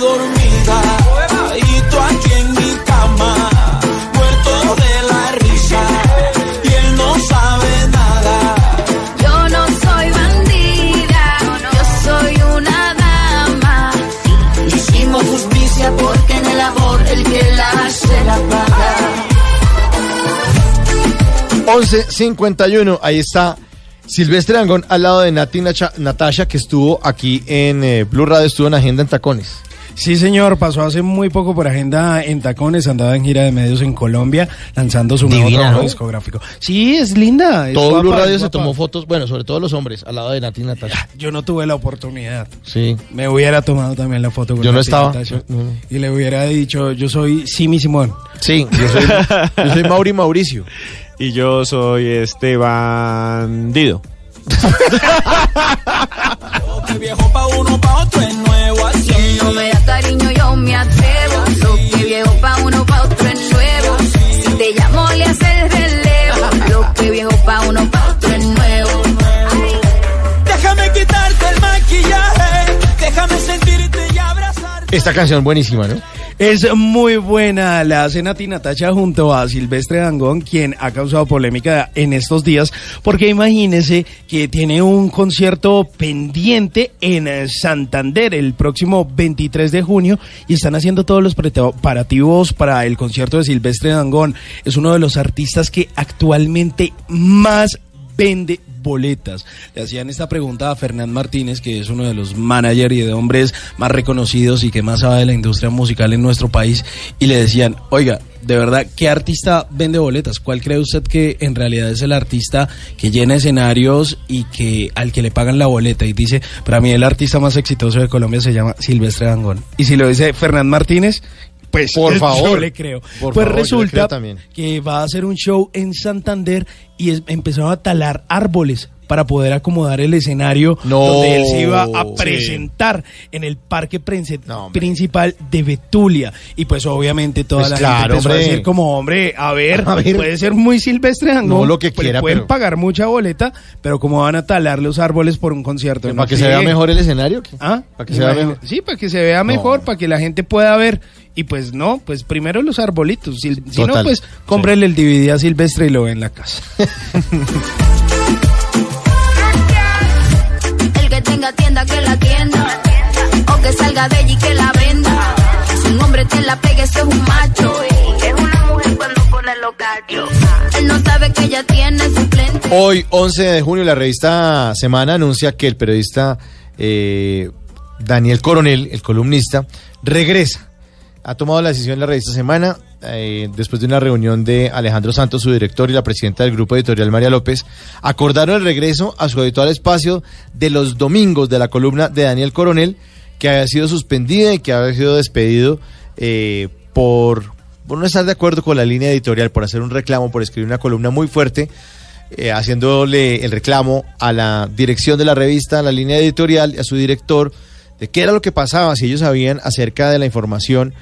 Dormida. Y tú aquí en mi cama. Muerto de la risa. Y él no sabe nada. Yo no soy bandida, yo soy una dama. Hicimos justicia porque en el amor el que la hace la paga. 11.51, ahí está Silvestre Angón al lado de Nati Nacha- Natasha, que estuvo aquí en eh, Blue Radio, estuvo en Agenda en Tacones. Sí, señor, pasó hace muy poco por agenda en Tacones, andaba en gira de medios en Colombia, lanzando su nuevo trabajo ¿no? discográfico. Sí, es linda. es Todo guapa, Blue es Radio se tomó fotos, bueno, sobre todo los hombres, al lado de Nati Natasha. Yo no tuve la oportunidad. Sí. Me hubiera tomado también la foto con Yo no Nati estaba. Natasha. No, no. Y le hubiera dicho, yo soy Simi Simón. Sí, yo soy, yo soy Mauri Mauricio. Y yo soy Esteban Dido. Que viejo pa' uno, pa' otro es nuevo. Así No me da cariño, yo me atrevo. Lo que viejo pa' uno, pa' otro es nuevo. Si te llamo, le hace el relevo. Lo que viejo pa' uno, pa' otro es nuevo. Déjame quitarte el maquillaje. Déjame sentirte y abrazarte. Esta canción buenísima, ¿no? Es muy buena la hace Nati Natacha junto a Silvestre Dangón, quien ha causado polémica en estos días, porque imagínese que tiene un concierto pendiente en eh, Santander el próximo 23 de junio y están haciendo todos los preparativos para el concierto de Silvestre Dangón. Es uno de los artistas que actualmente más vende boletas. Le hacían esta pregunta a Fernán Martínez, que es uno de los managers y de hombres más reconocidos y que más sabe de la industria musical en nuestro país, y le decían, oiga, de verdad, ¿qué artista vende boletas? ¿Cuál cree usted que en realidad es el artista que llena escenarios y que al que le pagan la boleta? Y dice, para mí el artista más exitoso de Colombia se llama Silvestre Dangón. Y si lo dice Fernán Martínez, pues Por yo favor. le creo. Por pues favor, yo resulta creo que va a hacer un show en Santander y es- empezaron a talar árboles para poder acomodar el escenario No. donde él se iba a Sí. presentar en el parque principal de Betulia. Y pues obviamente toda Pues la claro, gente empezó a hombre. decir como, hombre, a ver, A ver. puede ser muy silvestre Dangond, No, lo que pues, quiera, pueden pero- pagar mucha boleta, pero como van a talar los árboles por un concierto. ¿Para No que se vea mejor el escenario? ¿Ah? ¿Para que se vea mejor? Sí, para que se vea mejor, para que la gente pueda ver. Y pues no, pues primero los arbolitos. Si, si no, pues cómprele el DVD a Silvestre y lo ve en la casa. El que tenga tienda, que la tienda. O que salga de allí, que la venda. Si un hombre te la pega, eso es un macho. Es una mujer cuando pone los cachos. Él no sabe que ella tiene suplente. Hoy, 11 de junio, la revista Semana anuncia que el periodista eh, Daniel Coronel, el columnista, regresa. Ha tomado la decisión la revista Semana, eh, después de una reunión de Alejandro Santos, su director, y la presidenta del grupo editorial María López, acordaron el regreso a su habitual espacio de los domingos de la columna de Daniel Coronel, que había sido suspendida y que había sido despedido eh, por, no estar de acuerdo con la línea editorial, por hacer un reclamo, por escribir una columna muy fuerte eh, haciéndole el reclamo a la dirección de la revista, a la línea editorial, a su director, de qué era lo que pasaba, si ellos sabían acerca de la información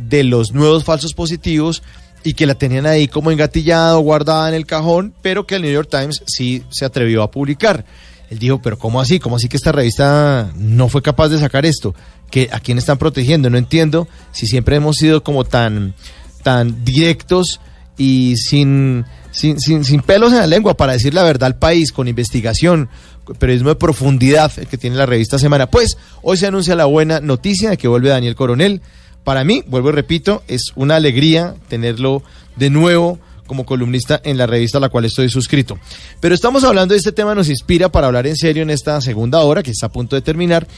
de los nuevos falsos positivos y que la tenían ahí como engatillada o guardada en el cajón, pero que el New York Times sí se atrevió a publicar. Él dijo, pero ¿cómo así? ¿Cómo así que esta revista no fue capaz de sacar esto? ¿Que, ¿A quién están protegiendo? No entiendo si siempre hemos sido como tan, tan directos y sin, sin, sin, sin pelos en la lengua para decir la verdad al país, con investigación, periodismo de profundidad, el que tiene la revista Semana. Pues hoy se anuncia la buena noticia de que vuelve Daniel Coronel. Para mí, vuelvo y repito, es una alegría tenerlo de nuevo como columnista en la revista a la cual estoy suscrito. Pero estamos hablando de este tema, nos inspira para hablar en serio en esta segunda hora, que está a punto de terminar,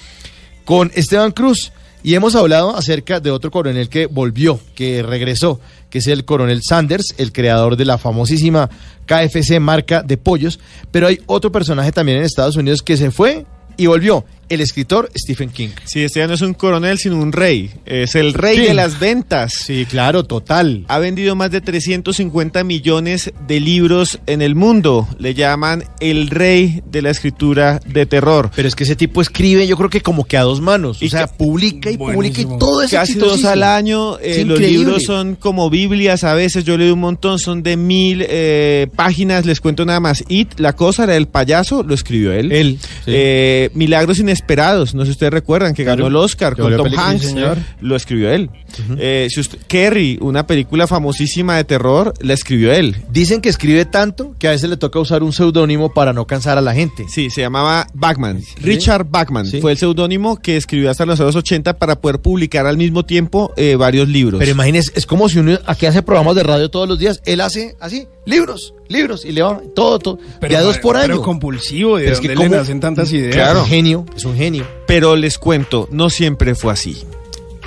con Esteban Cruz. Y hemos hablado acerca de otro coronel que volvió, que regresó, que es el coronel Sanders, el creador de la famosísima KFC marca de pollos. Pero hay otro personaje también en Estados Unidos que se fue y volvió, el escritor Stephen King. Sí, este ya no es un coronel, sino un rey. Es el rey Sí. de las ventas. Sí, claro, total. Ha vendido más de 350 millones de libros en el mundo. Le llaman el rey de la escritura de terror. Pero es que ese tipo escribe, yo creo que como que a dos manos. o sea, publica y publica y todo es Casi dos al año. Eh, los libros son como Biblias a veces. Yo leí un montón, son de mil eh, páginas. Les cuento nada más. It, la cosa, la del payaso, lo escribió él. Él, sí. Eh, Milagros Inesperados, no sé si ustedes recuerdan, que ganó el Oscar con Tom Hanks. señor. Lo escribió él. Eh, si usted- Kerry, una película famosísima de terror, la escribió él. Dicen que escribe tanto que a veces le toca usar un seudónimo para no cansar a la gente. Sí, se llamaba Bachman. Richard Bachman Sí. fue el seudónimo que escribió hasta los años 80 para poder publicar al mismo tiempo eh, varios libros. Pero imagínese, es como si uno aquí hace programas de radio todos los días, él hace así, libros, libros, y le va todo, todo, de a dos por año. Pero compulsivo, ¿de Pero es que le nacen tantas ideas? Claro. Es un genio, es un genio. Pero les cuento, no siempre fue así.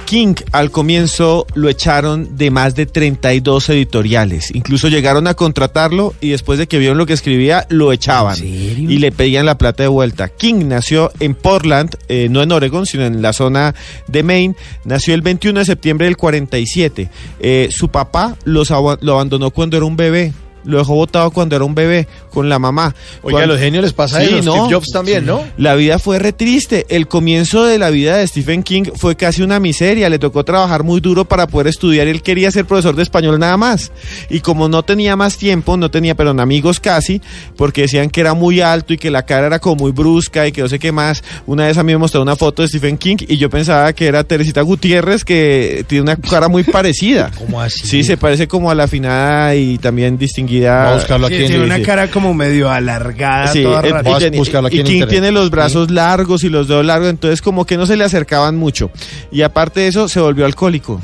King al comienzo lo echaron de más de 32 editoriales. Incluso llegaron a contratarlo y después de que vieron lo que escribía, lo echaban. Y le pedían la plata de vuelta. King nació en Portland, eh, no en Oregon, sino en la zona de Maine. Nació el 21 de septiembre del 47. Eh, su papá los lo abandonó cuando era un bebé. Lo dejó botado cuando era un bebé con la mamá. Oiga, a los genios les pasa eso, Steve Jobs también, ¿no? La vida fue re triste. El comienzo de la vida de Stephen King fue casi una miseria. Le tocó trabajar muy duro para poder estudiar. Él quería ser profesor de español nada más. Y como no tenía más tiempo, no tenía, pero amigos casi, porque decían que era muy alto y que la cara era como muy brusca y que no sé qué más. Una vez a mí me mostró una foto de Stephen King y yo pensaba que era Teresita Gutiérrez, que tiene una cara muy parecida. ¿Cómo así? Sí, se parece como a la afinada y también distinguida. Voy a buscarlo Sí, aquí en tiene una cara como medio alargada, Sí, toda rara. y, tiene- buscarlo aquí y en King tiene los brazos largos y los dedos largos, entonces como que no se le acercaban mucho. Y aparte de eso, se volvió alcohólico.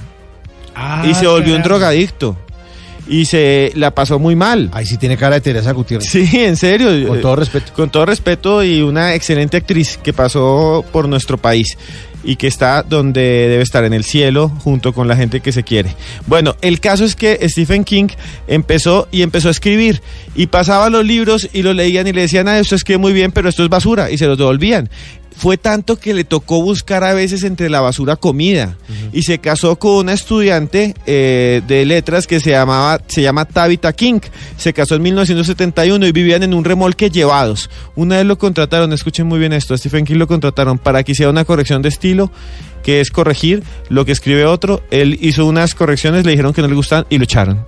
Ah, y se volvió un drogadicto. Y se la pasó muy mal. Ahí sí tiene cara de Teresa Gutiérrez. Sí, en serio. Con todo respeto. Con todo respeto y una excelente actriz que pasó por nuestro país y que está donde debe estar, en el cielo, junto con la gente que se quiere. Bueno, el caso es que Stephen King empezó y empezó a escribir y pasaba los libros y los leían y le decían, ah, esto escribe muy bien, pero esto es basura y se los devolvían. Fue tanto que le tocó buscar a veces entre la basura comida y se casó con una estudiante eh, de letras que se llamaba se llama Tabitha King. Se casó en 1971 y vivían en un remolque llevados. Una vez lo contrataron, escuchen muy bien esto, a Stephen King lo contrataron para que hiciera una corrección de estilo que es corregir lo que escribe otro. Él hizo unas correcciones, le dijeron que no le gustaban y lo echaron.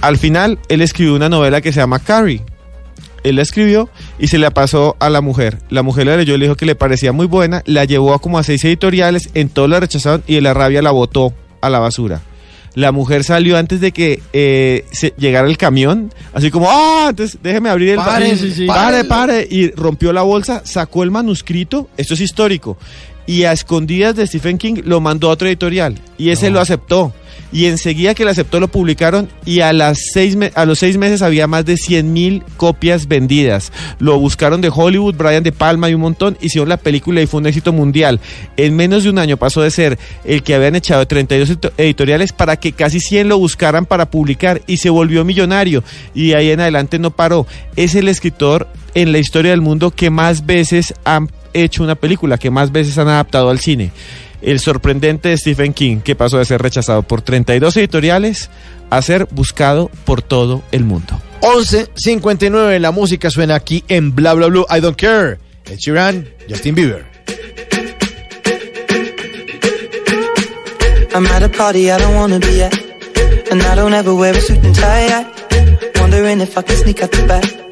Al final, él escribió una novela que se llama Carrie. Él la escribió y se la pasó a la mujer. La mujer la leyó y le dijo que le parecía muy buena, la llevó a como a seis editoriales, en todo la rechazaron y de la rabia la botó a la basura. La mujer salió antes de que eh, se llegara el camión, así como, ¡ah! Entonces déjeme abrir el Pare, sí, sí. Pare, pare. Y rompió la bolsa, sacó el manuscrito, esto es histórico, y a escondidas de Stephen King lo mandó a otro editorial y ese lo aceptó. Y enseguida que lo aceptó lo publicaron y a, las seis a los seis meses había más de 100 mil copias vendidas. Lo buscaron de Hollywood, Brian De Palma y un montón, hicieron la película y fue un éxito mundial. En menos de un año pasó de ser el que habían echado 32 edito- editoriales para que casi 100 lo buscaran para publicar y se volvió millonario y de ahí en adelante no paró. Es el escritor en la historia del mundo que más veces han hecho una película, que más veces han adaptado al cine. El sorprendente Stephen King, que pasó de ser rechazado por 32 editoriales a ser buscado por todo el mundo. 11.59, la música suena aquí en Bla Bla Blue, I Don't Care. El Sheeran, Justin Bieber. I'm at a party I don't wanna be at. And I don't ever wear a suit and tie. I wondering if I can sneak out the back.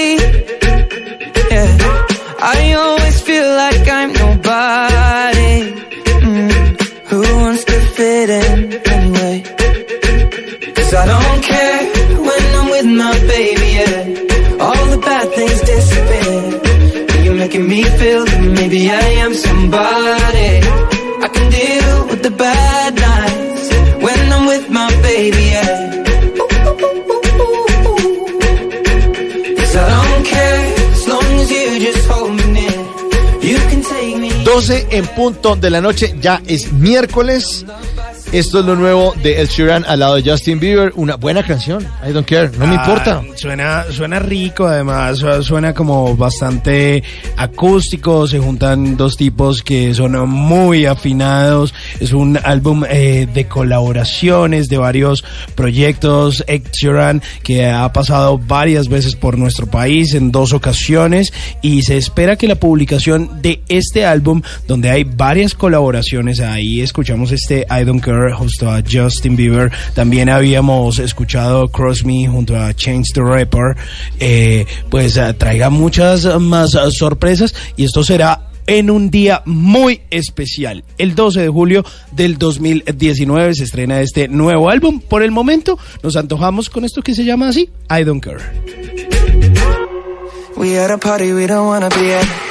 I don't care when I'm with my baby, yeah. All the bad things disappear. You're making me feel that maybe I am somebody. I can deal with the bad nights when I'm with my baby, yeah. Cause I don't care as long as you just hold me near. You can take me. 12 en punto de la noche, ya es miércoles. Esto es lo nuevo de El Sheeran al lado de Justin Bieber. Una buena canción, I don't care, no me Ah, importa. Suena, suena rico, además, su- suena como bastante acústico. Se juntan dos tipos que son muy afinados. Es un álbum eh, de colaboraciones de varios proyectos. Ed Sheeran, que ha pasado varias veces por nuestro país en dos ocasiones. Y se espera que la publicación de este álbum, donde hay varias colaboraciones, ahí escuchamos este I Don't Care junto a Justin Bieber. También habíamos escuchado Cross Me junto a Change the Rapper. eh, pues eh, traiga muchas más sorpresas y esto será en un día muy especial. El 12 de julio del 2019 se estrena este nuevo álbum. Por el momento nos antojamos con esto que se llama así, I Don't Care. We at a party we don't wanna be at.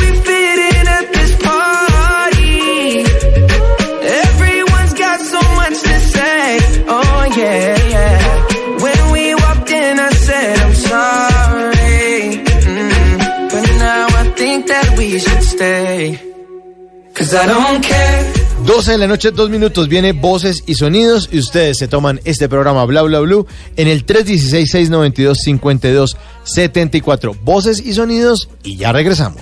stay. Cause I don't care. 12 de la noche, dos minutos, viene Voces y Sonidos y ustedes se toman este programa Bla Bla Blue en el 316-692-5274. Voces y Sonidos y ya regresamos.